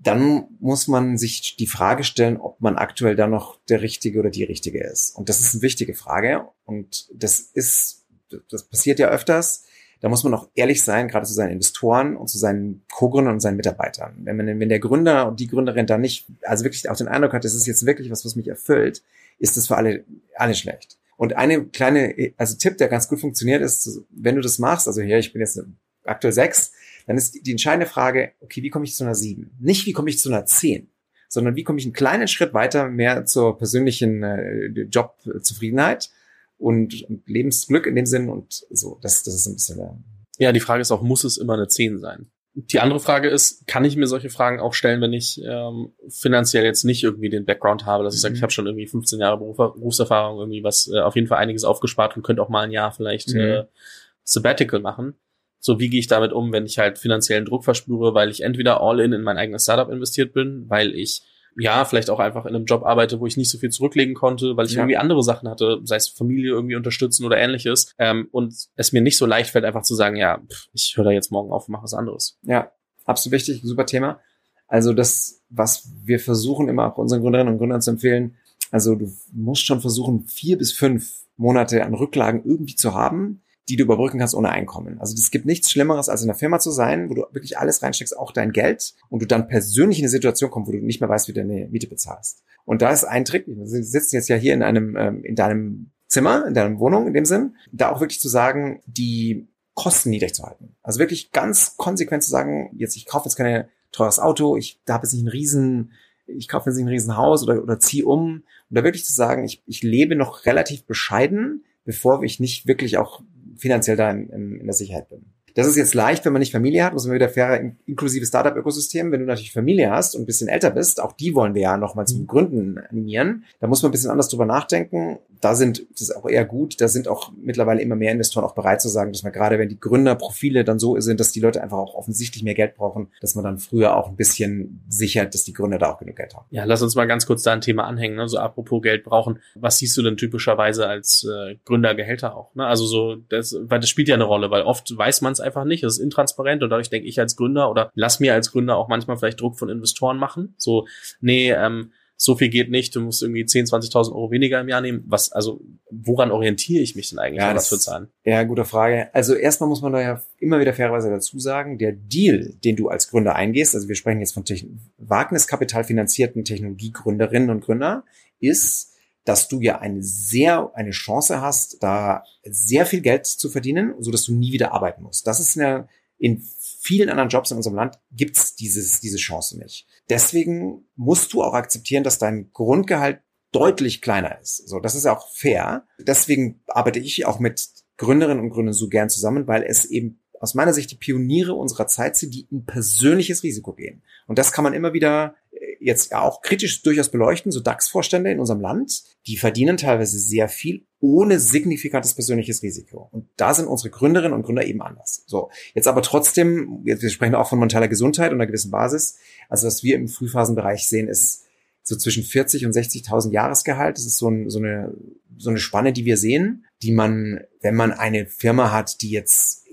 D: dann muss man sich die Frage stellen, ob man aktuell da noch der Richtige oder die Richtige ist. Und das ist eine wichtige Frage. Und das ist, das passiert ja öfters. Da muss man auch ehrlich sein, gerade zu seinen Investoren und zu seinen Co-Gründern und seinen Mitarbeitern. Wenn man, wenn der Gründer und die Gründerin da nicht, also wirklich auch den Eindruck hat, das ist jetzt wirklich was, was mich erfüllt, ist das für alle, alle schlecht. Und eine kleine, also Tipp, der ganz gut funktioniert, ist, wenn du das machst, also hier, ich bin jetzt aktuell sechs, dann ist die entscheidende Frage, okay, wie komme ich zu einer 7? Nicht, wie komme ich zu einer 10, sondern wie komme ich einen kleinen Schritt weiter mehr zur persönlichen äh, Jobzufriedenheit und, und Lebensglück in dem Sinn und so. Das, das ist ein bisschen der
C: ja, die Frage ist auch, muss es immer eine 10 sein? Die andere Frage ist, kann ich mir solche Fragen auch stellen, wenn ich ähm, finanziell jetzt nicht irgendwie den Background habe, dass ich sage, ich mhm. habe schon irgendwie 15 Jahre Beruf, Berufserfahrung, irgendwie was, äh, auf jeden Fall einiges aufgespart und könnte auch mal ein Jahr vielleicht mhm. äh, Sabbatical machen. So, wie gehe ich damit um, wenn ich halt finanziellen Druck verspüre, weil ich entweder all in in mein eigenes Startup investiert bin, weil ich ja, vielleicht auch einfach in einem Job arbeite, wo ich nicht so viel zurücklegen konnte, weil ich ja. irgendwie andere Sachen hatte, sei es Familie irgendwie unterstützen oder ähnliches. Ähm, und es mir nicht so leicht fällt, einfach zu sagen, ja, pff, ich höre da jetzt morgen auf und mache was anderes.
D: Ja, absolut wichtig, super Thema. Also das, was wir versuchen immer auch unseren Gründerinnen und Gründern zu empfehlen, also du musst schon versuchen, vier bis fünf Monate an Rücklagen irgendwie zu haben, die du überbrücken kannst ohne Einkommen. Also es gibt nichts Schlimmeres, als in einer Firma zu sein, wo du wirklich alles reinsteckst, auch dein Geld, und du dann persönlich in eine Situation kommst, wo du nicht mehr weißt, wie du deine Miete bezahlst. Und da ist ein Trick, wir sitzen jetzt ja hier in einem, ähm, in deinem Zimmer, in deiner Wohnung in dem Sinn, da auch wirklich zu sagen, die Kosten niedrig zu halten. Also wirklich ganz konsequent zu sagen, jetzt ich kaufe jetzt kein teures Auto, ich habe jetzt nicht ein riesen, ich kaufe jetzt nicht ein riesen Haus oder, oder ziehe um. Und da wirklich zu sagen, ich, ich lebe noch relativ bescheiden, bevor ich nicht wirklich auch finanziell da in, in, in der Sicherheit bin. Das ist jetzt leicht, wenn man nicht Familie hat, muss man wieder fairer inklusive Startup-Ökosystem. Wenn du natürlich Familie hast und ein bisschen älter bist, auch die wollen wir ja nochmal zum mhm. Gründen animieren. Da muss man ein bisschen anders drüber nachdenken. Da sind, das ist auch eher gut, da sind auch mittlerweile immer mehr Investoren auch bereit zu sagen, dass man gerade, wenn die Gründerprofile dann so sind, dass die Leute einfach auch offensichtlich mehr Geld brauchen, dass man dann früher auch ein bisschen sichert, dass die Gründer da auch genug Geld haben.
C: Ja, lass uns mal ganz kurz da ein Thema anhängen. Ne? So apropos Geld brauchen. Was siehst du denn typischerweise als äh, Gründergehälter auch? Ne? Also so, das, weil das spielt ja eine Rolle, weil oft weiß man es einfach nicht, es ist intransparent und dadurch denke ich als Gründer oder lass mir als Gründer auch manchmal vielleicht Druck von Investoren machen. So, nee, ähm, so viel geht nicht, du musst irgendwie 10, 20.000 Euro weniger im Jahr nehmen. Was, also, woran orientiere ich mich denn eigentlich,
D: Ja,
C: was
D: das-
C: für Zahlen?
D: Ja, gute Frage. Also erstmal muss man da ja immer wieder fairerweise dazu sagen, der Deal, den du als Gründer eingehst, also wir sprechen jetzt von Techn Wagniskapital finanzierten Technologiegründerinnen und Gründer, ist, dass du ja eine sehr, eine Chance hast, da sehr viel Geld zu verdienen, so dass du nie wieder arbeiten musst. Das ist eine, in vielen anderen Jobs in unserem Land gibt's dieses, diese Chance nicht. Deswegen musst du auch akzeptieren, dass dein Grundgehalt deutlich kleiner ist. So, das ist auch fair. Deswegen arbeite ich auch mit Gründerinnen und Gründern so gern zusammen, weil es eben aus meiner Sicht die Pioniere unserer Zeit sind, die in persönliches Risiko gehen. Und das kann man immer wieder jetzt ja auch kritisch durchaus beleuchten. So DAX-Vorstände in unserem Land, die verdienen teilweise sehr viel ohne signifikantes persönliches Risiko. Und da sind unsere Gründerinnen und Gründer eben anders. So, jetzt aber trotzdem, wir sprechen auch von mentaler Gesundheit und einer gewissen Basis. Also was wir im Frühphasenbereich sehen, ist so zwischen 40 und 60.000 Jahresgehalt. Das ist so, ein, so, eine, so eine Spanne, die wir sehen, die man, wenn man eine Firma hat, die jetzt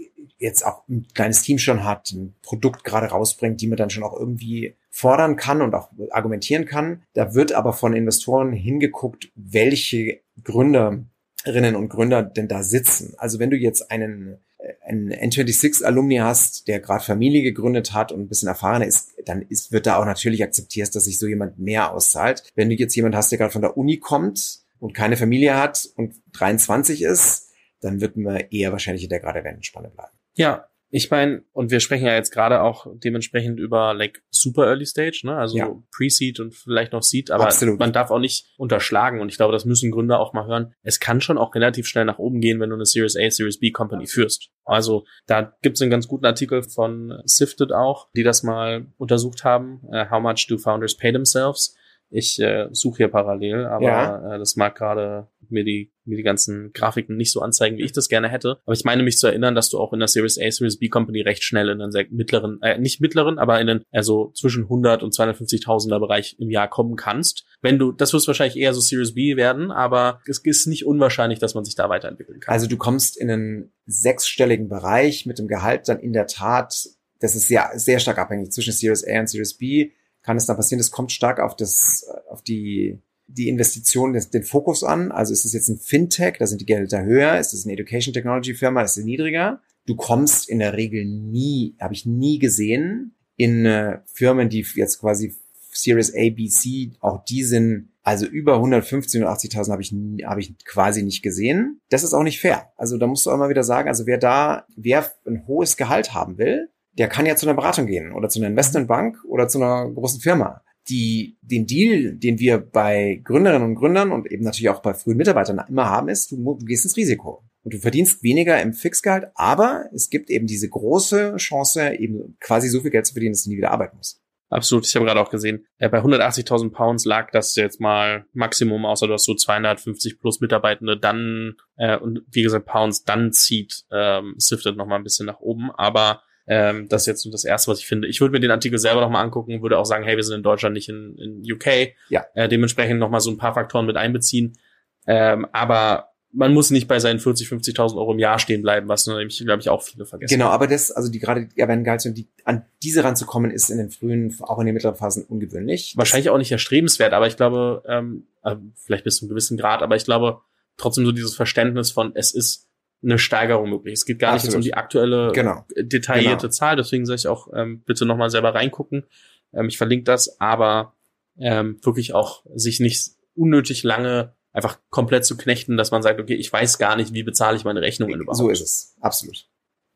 D: jetzt auch ein kleines Team schon hat, ein Produkt gerade rausbringt, die man dann schon auch irgendwie fordern kann und auch argumentieren kann. Da wird aber von Investoren hingeguckt, welche Gründerinnen und Gründer denn da sitzen. Also wenn du jetzt einen einen N26-Alumni hast, der gerade Familie gegründet hat und ein bisschen erfahrener ist, dann ist, wird da auch natürlich akzeptiert, dass sich so jemand mehr auszahlt. Wenn du jetzt jemand hast, der gerade von der Uni kommt und keine Familie hat und 23 ist, dann wird man eher wahrscheinlich in der gerade Wendenspanne bleiben.
C: Ja, ich meine, und wir sprechen ja jetzt gerade auch dementsprechend über like super early stage, ne? Also
D: Ja.
C: Pre-Seed und vielleicht noch Seed, aber
D: Absolut.
C: man darf auch nicht unterschlagen und ich glaube, das müssen Gründer auch mal hören. Es kann schon auch relativ schnell nach oben gehen, wenn du eine Series A, Series B Company führst. Also da gibt es einen ganz guten Artikel von Sifted auch, die das mal untersucht haben. Äh, how much do founders pay themselves? Ich äh, suche hier parallel, aber
D: Ja.
C: äh, das mag gerade mir die mir die ganzen Grafiken nicht so anzeigen, wie ich das gerne hätte. Aber ich meine mich zu erinnern, dass du auch in der Series A, Series B Company recht schnell in einen sehr mittleren, äh, nicht mittleren, aber in den also zwischen 100 und 250.000er Bereich im Jahr kommen kannst. Wenn du, das wirst wahrscheinlich eher so Series B werden, aber es ist nicht unwahrscheinlich, dass man sich da weiterentwickeln kann.
D: Also du kommst in einen sechsstelligen Bereich mit dem Gehalt dann in der Tat, das ist sehr, sehr stark abhängig zwischen Series A und Series B. Kann es dann passieren, das kommt stark auf das, auf die, die Investition, den, Fokus an. Also ist es jetzt ein Fintech, da sind die Gelder höher, ist es eine Education Technology Firma, ist sie niedriger. Du kommst in der Regel nie, habe ich nie gesehen, in äh, Firmen, die jetzt quasi Series A, B, C, auch die sind, also über 150 und 80.000 habe ich, habe ich quasi nicht gesehen. Das ist auch nicht fair. Also da musst du auch mal wieder sagen, also wer da, wer ein hohes Gehalt haben will, der kann ja zu einer Beratung gehen oder zu einer Investmentbank oder zu einer großen Firma. Die, den Deal, den wir bei Gründerinnen und Gründern und eben natürlich auch bei frühen Mitarbeitern immer haben, ist, du, du gehst ins Risiko. Und du verdienst weniger im Fixgehalt, aber es gibt eben diese große Chance, eben quasi so viel Geld zu verdienen, dass du nie wieder arbeiten musst.
C: Absolut, ich habe gerade auch gesehen, äh, bei 180.000 Pounds lag das jetzt mal Maximum, außer du hast so 250 plus Mitarbeitende, dann, äh, und wie gesagt, Pounds, dann zieht ähm, Sifted noch mal ein bisschen nach oben, aber ähm, das ist jetzt so das Erste, was ich finde. Ich würde mir den Artikel selber noch mal angucken, würde auch sagen, hey, wir sind in Deutschland, nicht in, in UK,
D: Ja.
C: äh, dementsprechend noch mal so ein paar Faktoren mit einbeziehen, ähm, aber man muss nicht bei seinen 40, 50.000 Euro im Jahr stehen bleiben, was nämlich, glaube ich, auch viele vergessen.
D: Genau, aber das, also die gerade die erwähnten Gehalts, die an diese ranzukommen, ist in den frühen, auch in den mittleren Phasen ungewöhnlich.
C: wahrscheinlich auch nicht erstrebenswert, aber ich glaube, ähm, äh, vielleicht bis zu einem gewissen Grad, aber ich glaube trotzdem so dieses Verständnis von, es ist eine Steigerung möglich. Es geht gar nicht jetzt um
D: Absolut.
C: die aktuelle
D: Genau.
C: detaillierte
D: Genau.
C: Zahl, deswegen sage ich auch, ähm, bitte nochmal selber reingucken. Ähm, ich verlinke das, aber ähm, wirklich auch sich nicht unnötig lange einfach komplett zu knechten, dass man sagt, okay, ich weiß gar nicht, wie bezahle ich meine Rechnungen überhaupt.
D: So ist es. Absolut.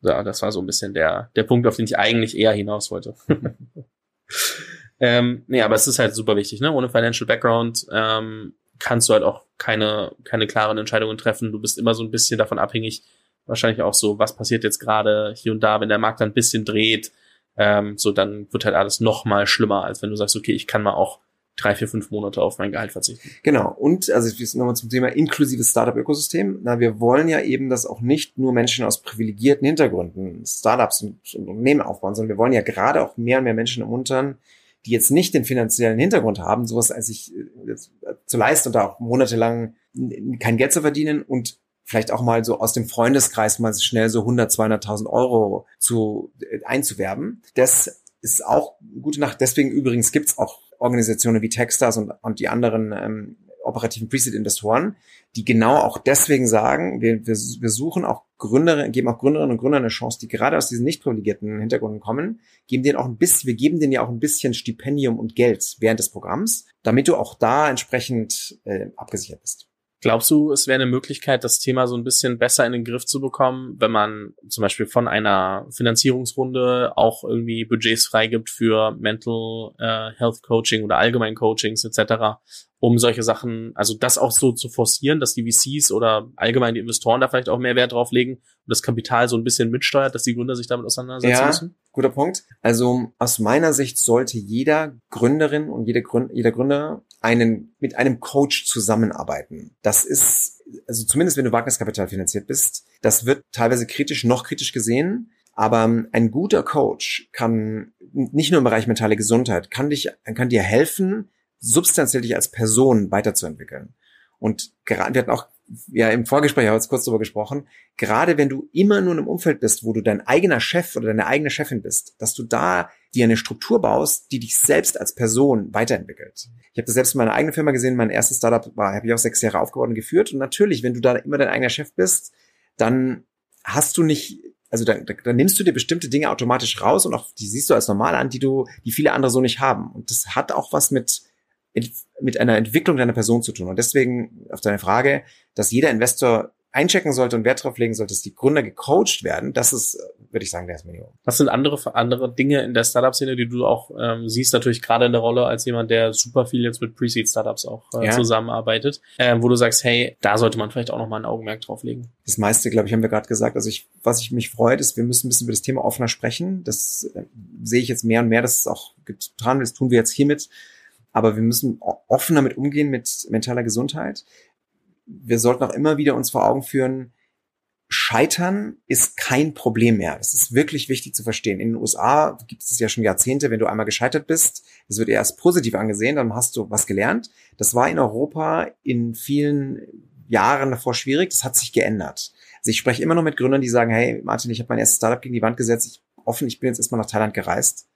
C: Ja, das war so ein bisschen der, der Punkt, auf den ich eigentlich eher hinaus wollte. [LAUGHS] ähm, nee, aber es ist halt super wichtig, ne? Ohne Financial Background ähm, kannst du halt auch keine, keine klaren Entscheidungen treffen. Du bist immer so ein bisschen davon abhängig, wahrscheinlich auch so, was passiert jetzt gerade hier und da, wenn der Markt dann ein bisschen dreht, ähm, so dann wird halt alles noch mal schlimmer, als wenn du sagst, okay, ich kann mal auch drei, vier, fünf Monate auf mein Gehalt verzichten.
D: Genau. Und, also jetzt nochmal zum Thema inklusives Startup-Ökosystem. Na, wir wollen ja eben, dass auch nicht nur Menschen aus privilegierten Hintergründen Startups und, Unternehmen aufbauen, sondern wir wollen ja gerade auch mehr und mehr Menschen ermuntern, die jetzt nicht den finanziellen Hintergrund haben, sowas als sich äh, äh, zu leisten und da auch monatelang kein Geld zu verdienen und vielleicht auch mal so aus dem Freundeskreis mal schnell so 100, 200.000 Euro zu äh, einzuwerben. Das ist auch gute Nacht. Deswegen übrigens gibt's auch Organisationen wie Techstars und, und die anderen ähm, operativen Preset-Investoren, die genau auch deswegen sagen, wir, wir, wir suchen auch Gründerinnen, geben auch Gründerinnen und Gründern eine Chance, die gerade aus diesen nicht privilegierten Hintergründen kommen, geben denen auch ein bisschen, wir geben denen ja auch ein bisschen Stipendium und Geld während des Programms, damit du auch da entsprechend äh, abgesichert bist.
C: Glaubst du, es wäre eine Möglichkeit, das Thema so ein bisschen besser in den Griff zu bekommen, wenn man zum Beispiel von einer Finanzierungsrunde auch irgendwie Budgets freigibt für Mental äh, Health Coaching oder allgemein Coachings etc., um solche Sachen, also das auch so zu forcieren, dass die VCs oder allgemein die Investoren da vielleicht auch mehr Wert drauf legen und das Kapital so ein bisschen mitsteuert, dass die Gründer sich damit auseinandersetzen
D: ja,
C: müssen?
D: Guter Punkt. Also aus meiner Sicht sollte jeder Gründerin und jeder, Gründ jeder Gründer einen, mit einem Coach zusammenarbeiten. Das ist, also zumindest wenn du Wagniskapital finanziert bist, das wird teilweise kritisch, noch kritisch gesehen. Aber ein guter Coach kann nicht nur im Bereich mentale Gesundheit, kann dich, kann dir helfen, substanziell dich als Person weiterzuentwickeln. Und gerade, wir hatten auch ja im Vorgespräch haben wir kurz darüber gesprochen, gerade wenn du immer nur in einem Umfeld bist, wo du dein eigener Chef oder deine eigene Chefin bist, dass du da dir eine Struktur baust, die dich selbst als Person weiterentwickelt. Ich habe das selbst in meiner eigenen Firma gesehen, mein erstes Startup war, habe ich auch sechs Jahre aufgebaut und geführt. Und natürlich, wenn du da immer dein eigener Chef bist, dann hast du nicht, also dann, dann nimmst du dir bestimmte Dinge automatisch raus und auch die siehst du als normal an, die du, die viele andere so nicht haben. Und das hat auch was mit mit einer Entwicklung deiner Person zu tun. Und deswegen auf deine Frage, dass jeder Investor einchecken sollte und Wert drauf legen sollte, dass die Gründer gecoacht werden, das ist, würde ich sagen, das Minimum.
C: Was sind andere, andere Dinge in der Startup-Szene, die du auch ähm, siehst, natürlich gerade in der Rolle als jemand, der super viel jetzt mit Pre-Seed-Startups auch äh, ja. zusammenarbeitet, äh, wo du sagst, hey, da sollte man vielleicht auch nochmal ein Augenmerk drauf legen?
D: Das meiste, glaube ich, haben wir gerade gesagt. Also ich, was ich mich freut, ist, wir müssen ein bisschen über das Thema offener sprechen. Das äh, sehe ich jetzt mehr und mehr, dass es auch getan wird. Das tun wir jetzt hiermit aber wir müssen offen damit umgehen mit mentaler Gesundheit. Wir sollten auch immer wieder uns vor Augen führen, Scheitern ist kein Problem mehr. Das ist wirklich wichtig zu verstehen. In den USA gibt es ja schon Jahrzehnte, wenn du einmal gescheitert bist, das wird erst positiv angesehen, dann hast du was gelernt. Das war in Europa in vielen Jahren davor schwierig, das hat sich geändert. Also ich spreche immer noch mit Gründern, die sagen, hey Martin, ich habe mein erstes Startup gegen die Wand gesetzt, ich offen, ich bin jetzt erstmal nach Thailand gereist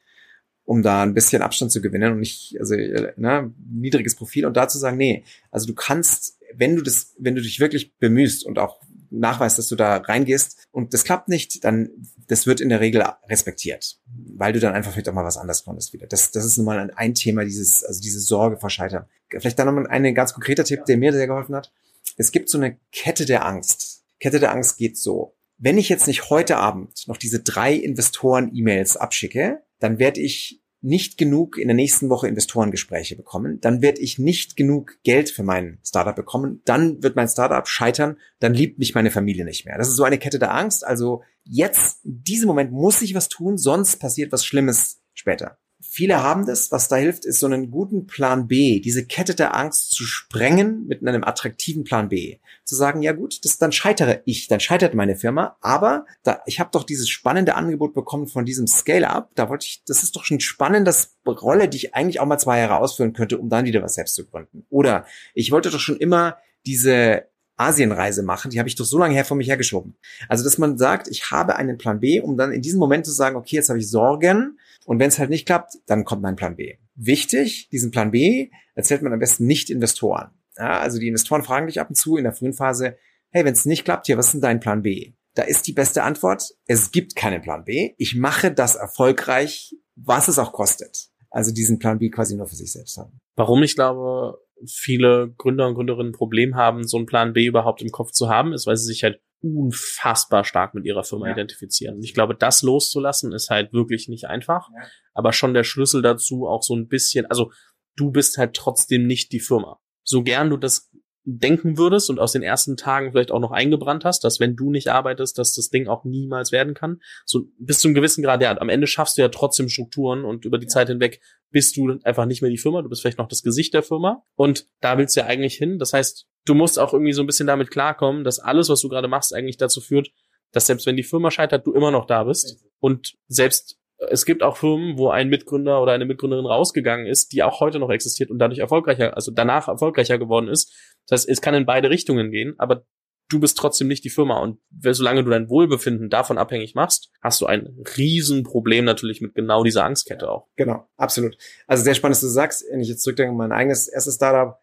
D: um da ein bisschen Abstand zu gewinnen und nicht, also ne, niedriges Profil und dazu sagen, nee, also du kannst, wenn du das, wenn du dich wirklich bemühst und auch nachweist, dass du da reingehst und das klappt nicht, dann das wird in der Regel respektiert, weil du dann einfach vielleicht auch mal was anderes konntest wieder. Das, das ist nun mal ein Thema, dieses, also diese Sorge vor Scheitern. Vielleicht dann noch ein ganz konkreter Tipp, der mir sehr geholfen hat. Es gibt so eine Kette der Angst. Kette der Angst geht so. Wenn ich jetzt nicht heute Abend noch diese drei Investoren-E-Mails abschicke, dann werde ich nicht genug in der nächsten Woche Investorengespräche bekommen, dann werde ich nicht genug Geld für mein Startup bekommen, dann wird mein Startup scheitern, dann liebt mich meine Familie nicht mehr. Das ist so eine Kette der Angst. Also jetzt, in diesem Moment muss ich was tun, sonst passiert was Schlimmes später. Viele haben das. Was da hilft, ist so einen guten Plan B, diese Kette der Angst zu sprengen mit einem attraktiven Plan B. Zu sagen, ja gut, das, dann scheitere ich, dann scheitert meine Firma, aber da, ich habe doch dieses spannende Angebot bekommen von diesem Scale-Up. Da wollte ich, das ist doch schon spannendes Rolle, die ich eigentlich auch mal zwei Jahre ausführen könnte, um dann wieder was selbst zu gründen. Oder ich wollte doch schon immer diese Asienreise machen, die habe ich doch so lange her vor mich hergeschoben. Also, dass man sagt, ich habe einen Plan B, um dann in diesem Moment zu sagen, okay, jetzt habe ich Sorgen, und wenn es halt nicht klappt, dann kommt mein Plan B. Wichtig, diesen Plan B erzählt man am besten nicht Investoren. Ja, also die Investoren fragen dich ab und zu in der frühen Phase, hey, wenn es nicht klappt, hier, was ist denn dein Plan B? Da ist die beste Antwort, es gibt keinen Plan B. Ich mache das erfolgreich, was es auch kostet. Also diesen Plan B quasi nur für sich selbst haben.
C: Warum ich glaube, viele Gründer und Gründerinnen ein Problem haben, so einen Plan B überhaupt im Kopf zu haben, ist, weil sie sich halt unfassbar stark mit ihrer Firma ja. identifizieren. Ich glaube, das loszulassen ist halt wirklich nicht einfach, ja. aber schon der Schlüssel dazu auch so ein bisschen, also du bist halt trotzdem nicht die Firma. So gern du das denken würdest und aus den ersten Tagen vielleicht auch noch eingebrannt hast, dass wenn du nicht arbeitest, dass das Ding auch niemals werden kann. So bis zu einem gewissen Grad, ja, am Ende schaffst du ja trotzdem Strukturen und über die ja. Zeit hinweg bist du einfach nicht mehr die Firma, du bist vielleicht noch das Gesicht der Firma und da willst du ja eigentlich hin. Das heißt, du musst auch irgendwie so ein bisschen damit klarkommen, dass alles, was du gerade machst, eigentlich dazu führt, dass selbst wenn die Firma scheitert, du immer noch da bist und selbst es gibt auch Firmen, wo ein Mitgründer oder eine Mitgründerin rausgegangen ist, die auch heute noch existiert und dadurch erfolgreicher, also danach erfolgreicher geworden ist. Das heißt, es kann in beide Richtungen gehen, aber du bist trotzdem nicht die Firma. Und solange du dein Wohlbefinden davon abhängig machst, hast du ein Riesenproblem natürlich mit genau dieser Angstkette auch.
D: Genau, absolut. Also sehr spannend, dass du sagst, wenn ich jetzt zurückdenke, mein eigenes erstes Startup,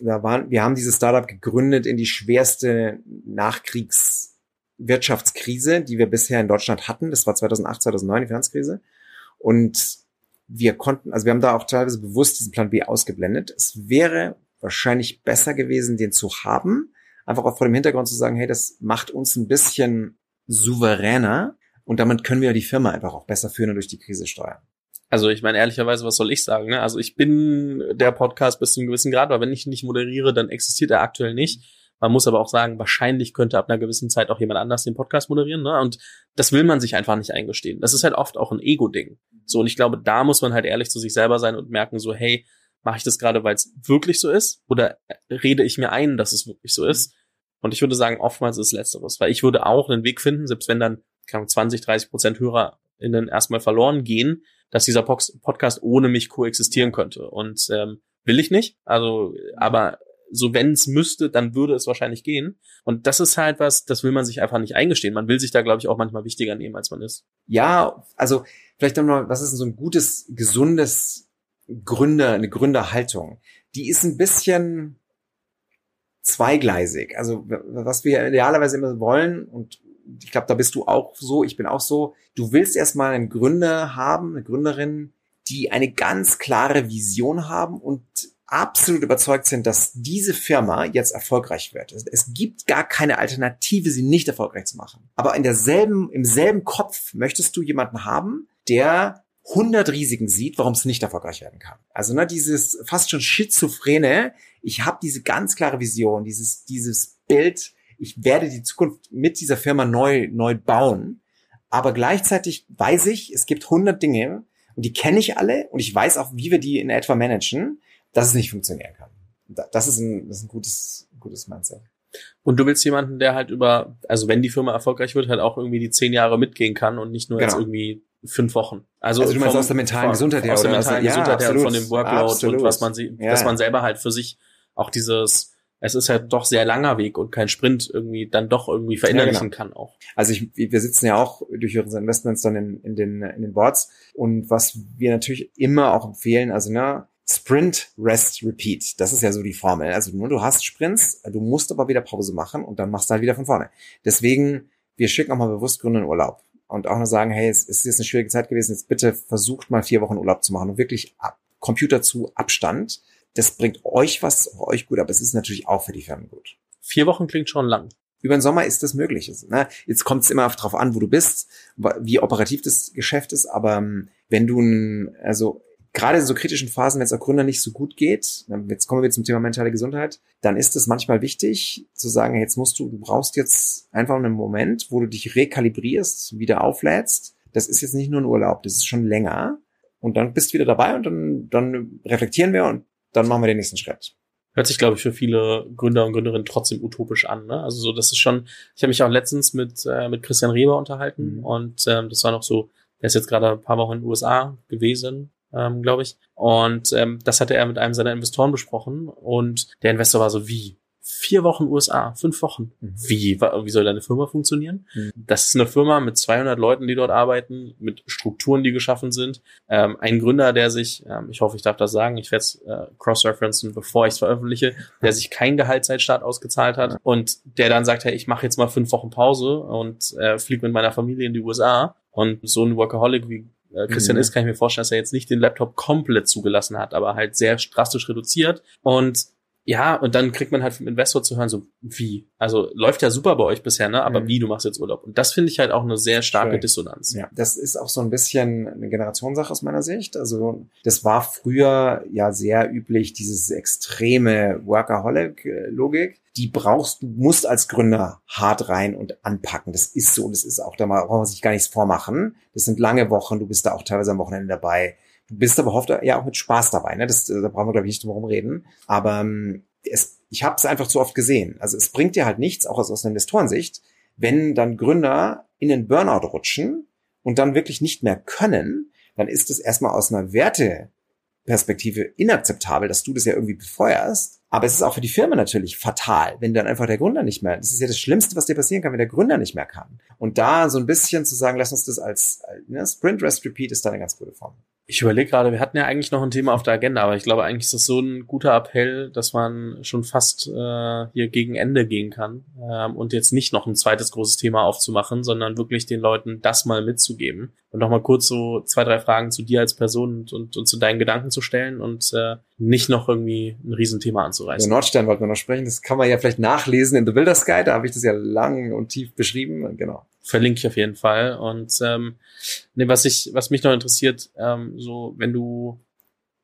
D: da waren, wir haben dieses Startup gegründet in die schwerste Nachkriegswirtschaftskrise, die wir bisher in Deutschland hatten. Das war 2008, 2009, die Finanzkrise. Und wir konnten, also wir haben da auch teilweise bewusst diesen Plan B ausgeblendet. Es wäre wahrscheinlich besser gewesen, den zu haben, einfach auch vor dem Hintergrund zu sagen, hey, das macht uns ein bisschen souveräner und damit können wir die Firma einfach auch besser führen und durch die Krise steuern.
C: Also ich meine ehrlicherweise, was soll ich sagen? Ne? Also ich bin der Podcast bis zu einem gewissen Grad, aber wenn ich nicht moderiere, dann existiert er aktuell nicht. Man muss aber auch sagen, wahrscheinlich könnte ab einer gewissen Zeit auch jemand anders den Podcast moderieren. Ne? Und das will man sich einfach nicht eingestehen. Das ist halt oft auch ein Ego-Ding. So, und ich glaube, da muss man halt ehrlich zu sich selber sein und merken, so, hey, mache ich das gerade, weil es wirklich so ist? Oder rede ich mir ein, dass es wirklich so ist? Und ich würde sagen, oftmals ist es Letzteres. Weil ich würde auch einen Weg finden, selbst wenn dann 20, 30 Prozent HörerInnen erstmal verloren gehen, dass dieser Podcast ohne mich koexistieren könnte. Und ähm, will ich nicht. Also, aber so wenn es müsste, dann würde es wahrscheinlich gehen. Und das ist halt was, das will man sich einfach nicht eingestehen. Man will sich da, glaube ich, auch manchmal wichtiger nehmen, als man ist.
D: Ja, also vielleicht nochmal, was ist denn so ein gutes, gesundes Gründer, eine Gründerhaltung? Die ist ein bisschen zweigleisig. Also was wir idealerweise immer wollen, und ich glaube, da bist du auch so, ich bin auch so, du willst erstmal einen Gründer haben, eine Gründerin, die eine ganz klare Vision haben und absolut überzeugt sind, dass diese Firma jetzt erfolgreich wird. Es gibt gar keine Alternative, sie nicht erfolgreich zu machen. Aber in derselben, im selben Kopf möchtest du jemanden haben, der 100 Risiken sieht, warum es nicht erfolgreich werden kann. Also ne, dieses fast schon schizophrene, ich habe diese ganz klare Vision, dieses, dieses Bild, ich werde die Zukunft mit dieser Firma neu, neu bauen. Aber gleichzeitig weiß ich, es gibt 100 Dinge und die kenne ich alle und ich weiß auch, wie wir die in etwa managen dass es nicht funktionieren kann. Das ist ein, das ist ein gutes, gutes Mindset.
C: Und du willst jemanden, der halt über, also wenn die Firma erfolgreich wird, halt auch irgendwie die zehn Jahre mitgehen kann und nicht nur genau. jetzt irgendwie fünf Wochen.
D: Also, also du meinst vom, aus der mentalen vom, Gesundheit her,
C: aus der mentalen ja, Gesundheit her, von dem Workload absolut. und was man sie, ja. dass man selber halt für sich auch dieses, es ist halt doch sehr langer Weg und kein Sprint irgendwie dann doch irgendwie verinnerlichen ja, genau. kann auch.
D: Also ich, wir sitzen ja auch durch unsere Investments dann in, in den in den Boards und was wir natürlich immer auch empfehlen, also ne, Sprint, Rest, Repeat. Das ist ja so die Formel. Also nur du hast Sprints, du musst aber wieder Pause machen und dann machst du halt wieder von vorne. Deswegen, wir schicken auch mal bewusst Gründer in Urlaub und auch nur sagen, hey, es ist jetzt eine schwierige Zeit gewesen, jetzt bitte versucht mal vier Wochen Urlaub zu machen und wirklich ab, Computer zu Abstand. Das bringt euch was, euch gut, aber es ist natürlich auch für die Firmen gut.
C: Vier Wochen klingt schon lang.
D: Über den Sommer ist das möglich. Ne? Jetzt kommt es immer darauf an, wo du bist, wie operativ das Geschäft ist, aber ähm, wenn du ein, also gerade in so kritischen Phasen, wenn es auch Gründer nicht so gut geht, jetzt kommen wir zum Thema mentale Gesundheit, dann ist es manchmal wichtig zu sagen, jetzt musst du, du brauchst jetzt einfach einen Moment, wo du dich rekalibrierst, wieder auflädst. Das ist jetzt nicht nur ein Urlaub, das ist schon länger. Und dann bist du wieder dabei und dann, dann reflektieren wir und dann machen wir den nächsten Schritt.
C: Hört sich, glaube ich, für viele Gründer und Gründerinnen trotzdem utopisch an. Ne? Also so, das ist schon, ich habe mich auch letztens mit, äh, mit Christian Reber unterhalten mhm. und ähm, das war noch so, er ist jetzt gerade ein paar Wochen in den USA gewesen ähm, glaube ich. Und ähm, das hatte er mit einem seiner Investoren besprochen. Und der Investor war so, wie? Vier Wochen USA, fünf Wochen. Mhm. Wie? Wie soll deine Firma funktionieren? Mhm. Das ist eine Firma mit 200 Leuten, die dort arbeiten, mit Strukturen, die geschaffen sind. Ähm, ein Gründer, der sich, ähm, ich hoffe, ich darf das sagen, ich werde es äh, cross-referencen, bevor ich es veröffentliche, der sich kein Gehalt seit Start ausgezahlt hat und der dann sagt, hey, ich mache jetzt mal fünf Wochen Pause und äh, fliege mit meiner Familie in die USA. Und so ein Workaholic wie Christian mhm. ist, kann ich mir vorstellen, dass er jetzt nicht den Laptop komplett zugelassen hat, aber halt sehr drastisch reduziert. Und ja, und dann kriegt man halt vom Investor zu hören, so wie. Also läuft ja super bei euch bisher, ne? Aber mhm. wie, du machst jetzt Urlaub. Und das finde ich halt auch eine sehr starke Schön. Dissonanz.
D: Ja, das ist auch so ein bisschen eine Generationssache aus meiner Sicht. Also das war früher ja sehr üblich, dieses extreme Workaholic-Logik. Die brauchst du, musst als Gründer hart rein und anpacken. Das ist so, das ist auch, da braucht man sich gar nichts vormachen. Das sind lange Wochen, du bist da auch teilweise am Wochenende dabei Du bist aber oft ja auch mit Spaß dabei. Ne? Das, da brauchen wir, glaube ich, nicht drum herum reden. Aber ähm, es, ich habe es einfach zu oft gesehen. Also es bringt dir halt nichts, auch aus, aus einer Investorensicht, wenn dann Gründer in den Burnout rutschen und dann wirklich nicht mehr können, dann ist es erstmal aus einer Werte Perspektive inakzeptabel, dass du das ja irgendwie befeuerst. Aber es ist auch für die Firma natürlich fatal, wenn dann einfach der Gründer nicht mehr, das ist ja das Schlimmste, was dir passieren kann, wenn der Gründer nicht mehr kann. Und da so ein bisschen zu sagen, lass uns das als ne, Sprint Rest Repeat ist da eine ganz gute Form.
C: Ich überlege gerade, wir hatten ja eigentlich noch ein Thema auf der Agenda, aber ich glaube eigentlich ist das so ein guter Appell, dass man schon fast äh, hier gegen Ende gehen kann ähm, und jetzt nicht noch ein zweites großes Thema aufzumachen, sondern wirklich den Leuten das mal mitzugeben und nochmal kurz so zwei, drei Fragen zu dir als Person und, und, und zu deinen Gedanken zu stellen und äh, nicht noch irgendwie ein Riesenthema anzureißen.
D: Der Nordstern wollten wir noch sprechen, das kann man ja vielleicht nachlesen in The Builder's Guide, da habe ich das ja lang und tief beschrieben, genau.
C: Verlinke ich auf jeden Fall. Und ähm, nee, was ich, was mich noch interessiert, ähm, so wenn du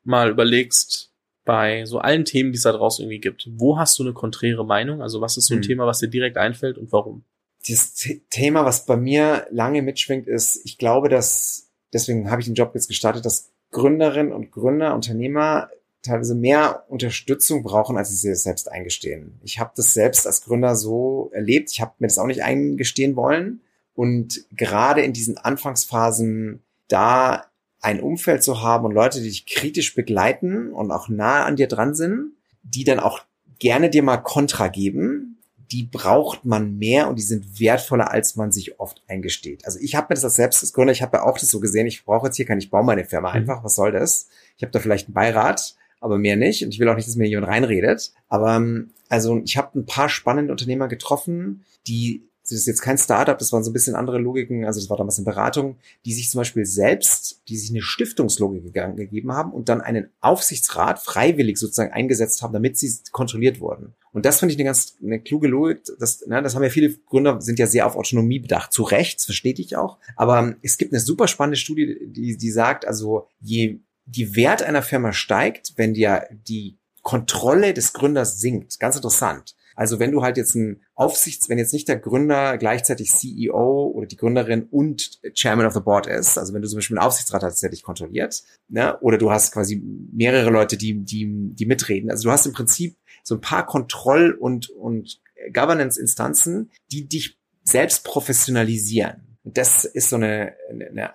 C: mal überlegst, bei so allen Themen, die es da draußen irgendwie gibt, wo hast du eine konträre Meinung? Also was ist so ein hm. Thema, was dir direkt einfällt und warum?
D: Dieses Thema, was bei mir lange mitschwingt, ist, ich glaube, dass, deswegen habe ich den Job jetzt gestartet, dass Gründerinnen und Gründer, Unternehmer teilweise mehr Unterstützung brauchen, als sie sich selbst eingestehen. Ich habe das selbst als Gründer so erlebt. Ich habe mir das auch nicht eingestehen wollen. Und gerade in diesen Anfangsphasen da ein Umfeld zu haben und Leute, die dich kritisch begleiten und auch nah an dir dran sind, die dann auch gerne dir mal Kontra geben, die braucht man mehr und die sind wertvoller, als man sich oft eingesteht. Also ich habe mir das als Selbstgründer, ich habe ja auch das so gesehen, ich brauche jetzt hier kein, ich baue meine Firma mhm. einfach, was soll das? Ich habe da vielleicht einen Beirat, aber mehr nicht. Und ich will auch nicht, dass mir jemand reinredet. Aber ähm, also ich habe ein paar spannende Unternehmer getroffen, die das ist jetzt kein Startup, das waren so ein bisschen andere Logiken, also das war damals eine Beratung, die sich zum Beispiel selbst, die sich eine Stiftungslogik gegeben haben und dann einen Aufsichtsrat freiwillig sozusagen eingesetzt haben, damit sie kontrolliert wurden. Und das finde ich eine ganz eine kluge Logik. Das, ne, das haben ja viele Gründer, sind ja sehr auf Autonomie bedacht. Zu Recht, das verstehe ich auch. Aber es gibt eine super spannende Studie, die, die sagt, also je die Wert einer Firma steigt, wenn dir die Kontrolle des Gründers sinkt. Ganz interessant. Also wenn du halt jetzt ein Aufsichts, wenn jetzt nicht der Gründer gleichzeitig CEO oder die Gründerin und Chairman of the Board ist, also wenn du zum Beispiel einen Aufsichtsrat hast, der dich kontrolliert, ne, oder du hast quasi mehrere Leute, die, die, die mitreden. Also du hast im Prinzip so ein paar Kontroll- und, und Governance-Instanzen, die dich selbst professionalisieren. Und das ist so eine, eine,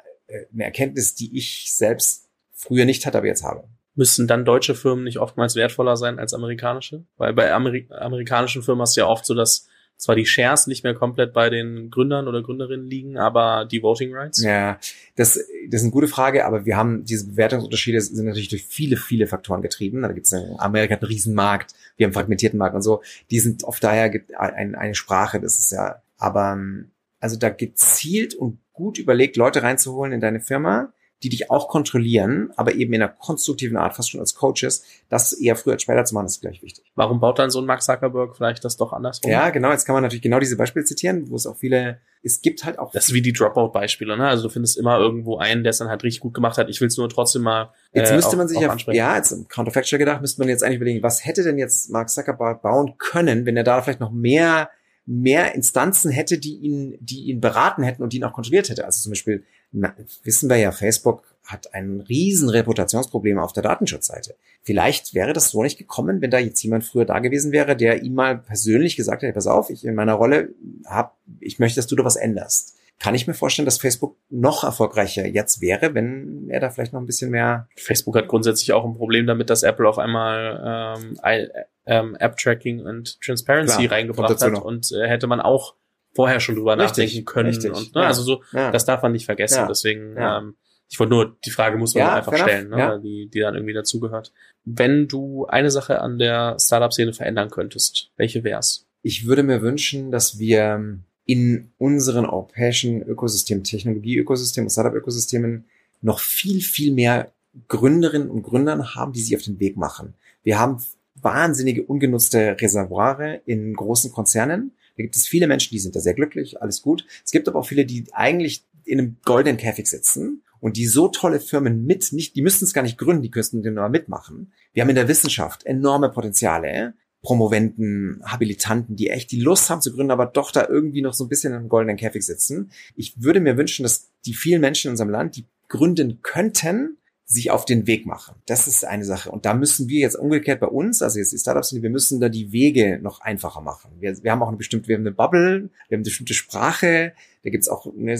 D: eine Erkenntnis, die ich selbst früher nicht hatte, aber jetzt habe.
C: Müssten dann deutsche Firmen nicht oftmals wertvoller sein als amerikanische? Weil bei Ameri amerikanischen Firmen hast du ja oft so, dass zwar die Shares nicht mehr komplett bei den Gründern oder Gründerinnen liegen, aber die Voting Rights?
D: Ja, das, das ist eine gute Frage, aber wir haben diese Bewertungsunterschiede sind natürlich durch viele, viele Faktoren getrieben. Da gibt es Amerika einen Riesenmarkt, wir haben einen fragmentierten Markt und so. Die sind oft daher eine Sprache, das ist ja, aber also da gezielt und gut überlegt, Leute reinzuholen in deine Firma, die dich auch kontrollieren, aber eben in einer konstruktiven Art, fast schon als Coaches, das eher früher als später zu machen, ist gleich wichtig.
C: Warum baut dann so ein Mark Zuckerberg vielleicht das doch andersrum?
D: Ja, genau, jetzt kann man natürlich genau diese Beispiele zitieren, wo es auch viele, es gibt halt auch.
C: Das ist wie die Dropout-Beispiele, ne? Also du findest immer irgendwo einen, der es dann halt richtig gut gemacht hat. Ich will es nur trotzdem mal.
D: Äh, jetzt müsste man sich ja, ansprechen. ja, jetzt im Counterfactual gedacht, müsste man jetzt eigentlich überlegen, was hätte denn jetzt Mark Zuckerberg bauen können, wenn er da vielleicht noch mehr mehr Instanzen hätte, die ihn, die ihn beraten hätten und die ihn auch kontrolliert hätte. Also zum Beispiel na, wissen wir ja, Facebook hat ein riesen Reputationsproblem auf der Datenschutzseite. Vielleicht wäre das so nicht gekommen, wenn da jetzt jemand früher da gewesen wäre, der ihm mal persönlich gesagt hätte, pass auf, ich in meiner Rolle hab, ich möchte, dass du da was änderst. Kann ich mir vorstellen, dass Facebook noch erfolgreicher jetzt wäre, wenn er da vielleicht noch ein bisschen mehr.
C: Facebook hat grundsätzlich auch ein Problem damit, dass Apple auf einmal ähm, ähm, App-Tracking und Transparency Klar, reingebracht hat noch. und äh, hätte man auch vorher schon drüber richtig, nachdenken können. Richtig, und, ne, ja, also so, ja. das darf man nicht vergessen. Ja, Deswegen, ähm, ich wollte nur, die Frage muss man einfach stellen, ne, die, die dann irgendwie dazugehört. Wenn du eine Sache an der Startup-Szene verändern könntest, welche wär's?
D: Ich würde mir wünschen, dass wir in unseren europäischen Ökosystem, Technologie-Ökosystem und Startup-Ökosystemen noch viel, viel mehr Gründerinnen und Gründern haben, die sich auf den Weg machen. Wir haben wahnsinnige ungenutzte Reservoire in großen Konzernen, da gibt es viele Menschen, die sind da sehr glücklich, alles gut. Es gibt aber auch viele, die eigentlich in einem goldenen Käfig sitzen und die so tolle Firmen mit, nicht, die müssten es gar nicht gründen, die könnten den nur mitmachen. Wir haben in der Wissenschaft enorme Potenziale, Promoventen, Habilitanten, die echt die Lust haben zu gründen, aber doch da irgendwie noch so ein bisschen im goldenen Käfig sitzen. Ich würde mir wünschen, dass die vielen Menschen in unserem Land, die gründen könnten, sich auf den Weg machen. Das ist eine Sache. Und da müssen wir jetzt umgekehrt bei uns, also jetzt die Startups, wir müssen da die Wege noch einfacher machen. Wir, wir haben auch eine bestimmte, wir haben eine Bubble, wir haben eine bestimmte Sprache, Da gibt's auch ne,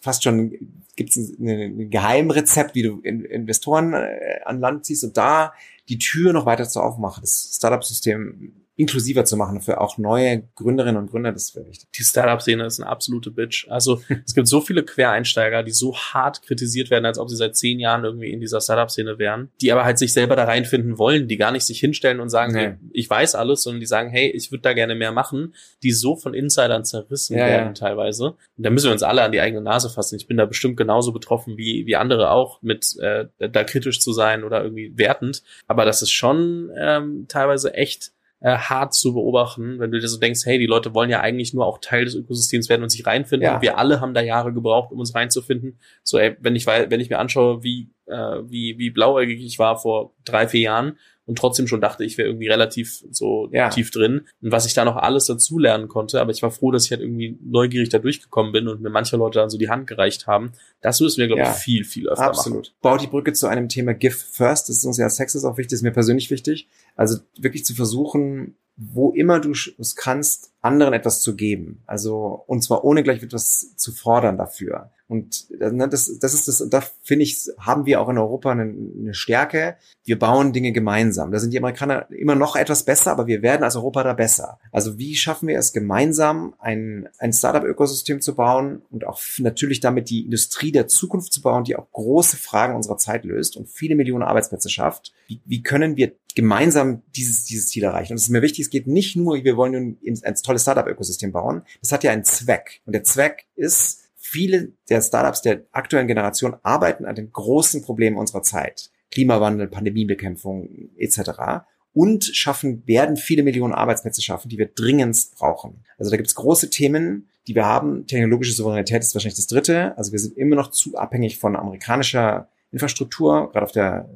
D: fast schon gibt's ein, ein Geheimrezept, wie du Investoren äh, an Land ziehst und da die Tür noch weiter zu aufmachen. Das Startup-System inklusiver zu machen für auch neue Gründerinnen und Gründer, das wäre wichtig.
C: Die Startup-Szene ist eine absolute Bitch. Also es gibt so viele Quereinsteiger, die so hart kritisiert werden, als ob sie seit zehn Jahren irgendwie in dieser Startup-Szene wären, die aber halt sich selber da reinfinden wollen, die gar nicht sich hinstellen und sagen, nee. hey, ich weiß alles, sondern die sagen, hey, ich würde da gerne mehr machen, die so von Insidern zerrissen ja, werden ja. teilweise. Und da müssen wir uns alle an die eigene Nase fassen. Ich bin da bestimmt genauso betroffen wie, wie andere auch, mit äh, da kritisch zu sein oder irgendwie wertend. Aber das ist schon ähm, teilweise echt äh, hart zu beobachten, wenn du dir so denkst, hey, die Leute wollen ja eigentlich nur auch Teil des Ökosystems werden und sich reinfinden. Ja. Und wir alle haben da Jahre gebraucht, um uns reinzufinden. So, ey, wenn ich wenn ich mir anschaue, wie äh, wie wie blauäugig ich war vor drei vier Jahren und trotzdem schon dachte, ich wäre irgendwie relativ so ja. tief drin und was ich da noch alles dazu lernen konnte, aber ich war froh, dass ich halt irgendwie neugierig da durchgekommen bin und mir manche Leute dann so die Hand gereicht haben. Das müssen wir, glaube ja. ich, viel, viel öfter
D: Absolut. machen. Baut die Brücke zu einem Thema Give First, das ist uns ja Sex ist auch wichtig, ist mir persönlich wichtig. Also wirklich zu versuchen, wo immer du es kannst, anderen etwas zu geben. Also, und zwar ohne gleich etwas zu fordern dafür. Und ne, das, das ist das, da finde ich, haben wir auch in Europa eine, eine Stärke. Wir bauen Dinge gemeinsam. Da sind die Amerikaner immer noch etwas besser, aber wir werden als Europa da besser. Also wie schaffen wir es gemeinsam, ein, ein Startup-Ökosystem zu bauen und auch natürlich damit die Industrie der Zukunft zu bauen, die auch große Fragen unserer Zeit löst und viele Millionen Arbeitsplätze schafft. Wie, wie können wir gemeinsam dieses, dieses Ziel erreichen? Und es ist mir wichtig, es geht nicht nur, wir wollen nun ein tolles Startup-Ökosystem bauen. Das hat ja einen Zweck. Und der Zweck ist, viele der Startups der aktuellen Generation arbeiten an den großen Problemen unserer Zeit. Klimawandel, Pandemiebekämpfung etc. Und schaffen, werden viele Millionen Arbeitsplätze schaffen, die wir dringendst brauchen. Also da gibt es große Themen, die wir haben. Technologische Souveränität ist wahrscheinlich das dritte. Also wir sind immer noch zu abhängig von amerikanischer Infrastruktur, gerade auf der,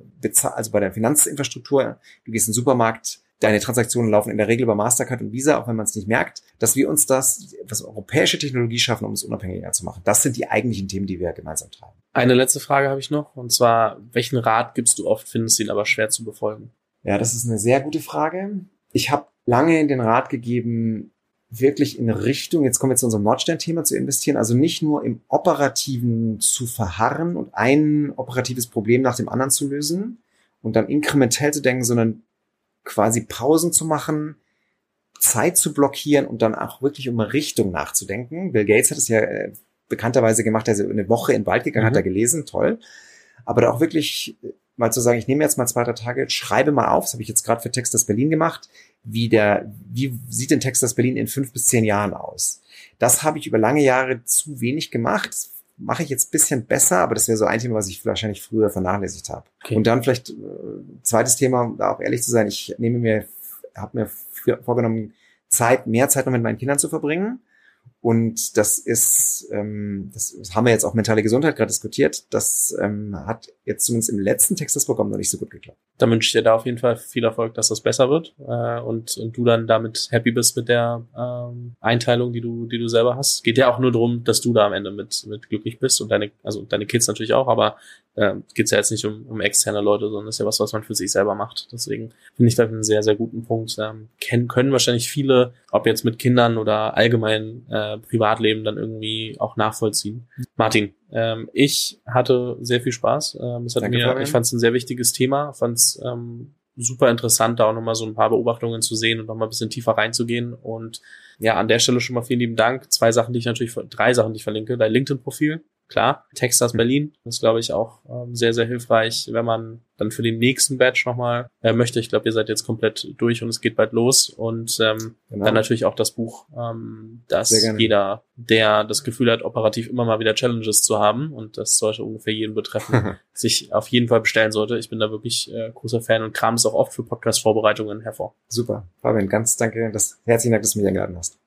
D: also bei der Finanzinfrastruktur. Du gehst in den Supermarkt, deine Transaktionen laufen in der Regel über Mastercard und Visa, auch wenn man es nicht merkt, dass wir uns das, was europäische Technologie schaffen, um es unabhängiger zu machen. Das sind die eigentlichen Themen, die wir gemeinsam tragen.
C: Eine letzte Frage habe ich noch, und zwar, welchen Rat gibst du oft, findest du ihn aber schwer zu befolgen?
D: Ja, das ist eine sehr gute Frage. Ich habe lange den Rat gegeben, wirklich in Richtung, jetzt kommen wir zu unserem Nordstern-Thema, zu investieren, also nicht nur im Operativen zu verharren und ein operatives Problem nach dem anderen zu lösen und dann inkrementell zu denken, sondern quasi Pausen zu machen, Zeit zu blockieren und dann auch wirklich um Richtung nachzudenken. Bill Gates hat es ja äh, bekannterweise gemacht, er ist eine Woche in den Wald gegangen, mhm. hat er gelesen, toll. Aber da auch wirklich äh, mal zu sagen, ich nehme jetzt mal zwei, drei Tage, schreibe mal auf, das habe ich jetzt gerade für Texas Berlin gemacht, wie der, wie sieht denn Texas Berlin in fünf bis zehn Jahren aus? Das habe ich über lange Jahre zu wenig gemacht. Mache ich jetzt bisschen besser, aber das wäre so ein Thema, was ich wahrscheinlich früher vernachlässigt habe. Okay. Und dann vielleicht äh, zweites Thema, um da auch ehrlich zu sein, ich nehme mir, habe mir vorgenommen, Zeit, mehr Zeit noch mit meinen Kindern zu verbringen. Und das ist, ähm, das haben wir jetzt auch mentale Gesundheit gerade diskutiert. Das ähm, hat jetzt zumindest im letzten Text des Programms noch nicht so gut geklappt.
C: Da wünsche ich dir da auf jeden Fall viel Erfolg, dass das besser wird äh, und, und du dann damit happy bist mit der ähm, Einteilung, die du, die du selber hast. Geht ja auch nur darum, dass du da am Ende mit, mit glücklich bist und deine, also deine Kids natürlich auch, aber äh, geht ja jetzt nicht um, um externe Leute, sondern ist ja was, was man für sich selber macht. Deswegen finde ich da einen sehr, sehr guten Punkt. Ähm, kennen, können wahrscheinlich viele, ob jetzt mit Kindern oder allgemein äh, Privatleben, dann irgendwie auch nachvollziehen. Martin, ähm, ich hatte sehr viel Spaß. Ähm, es hat Danke, mir, Fabian. ich fand es ein sehr wichtiges Thema, fand es ähm, super interessant, da auch nochmal so ein paar Beobachtungen zu sehen und nochmal ein bisschen tiefer reinzugehen. Und ja, an der Stelle schon mal vielen lieben Dank. Zwei Sachen, die ich natürlich, drei Sachen, die ich verlinke. Dein LinkedIn-Profil, klar. Texas Berlin ist, glaube ich, auch ähm, sehr, sehr hilfreich, wenn man dann für den nächsten Batch nochmal äh, möchte. Ich glaube, ihr seid jetzt komplett durch und es geht bald los. Und ähm, genau. dann natürlich auch das Buch, ähm, dass jeder, der das Gefühl hat, operativ immer mal wieder Challenges zu haben, und das sollte ungefähr jeden betreffen, [LAUGHS] sich auf jeden Fall bestellen sollte. Ich bin da wirklich äh, großer Fan und kram es auch oft für Podcast-Vorbereitungen hervor.
D: Super. Fabian, ganz danke. Das, herzlichen Dank, dass du mich eingeladen hast.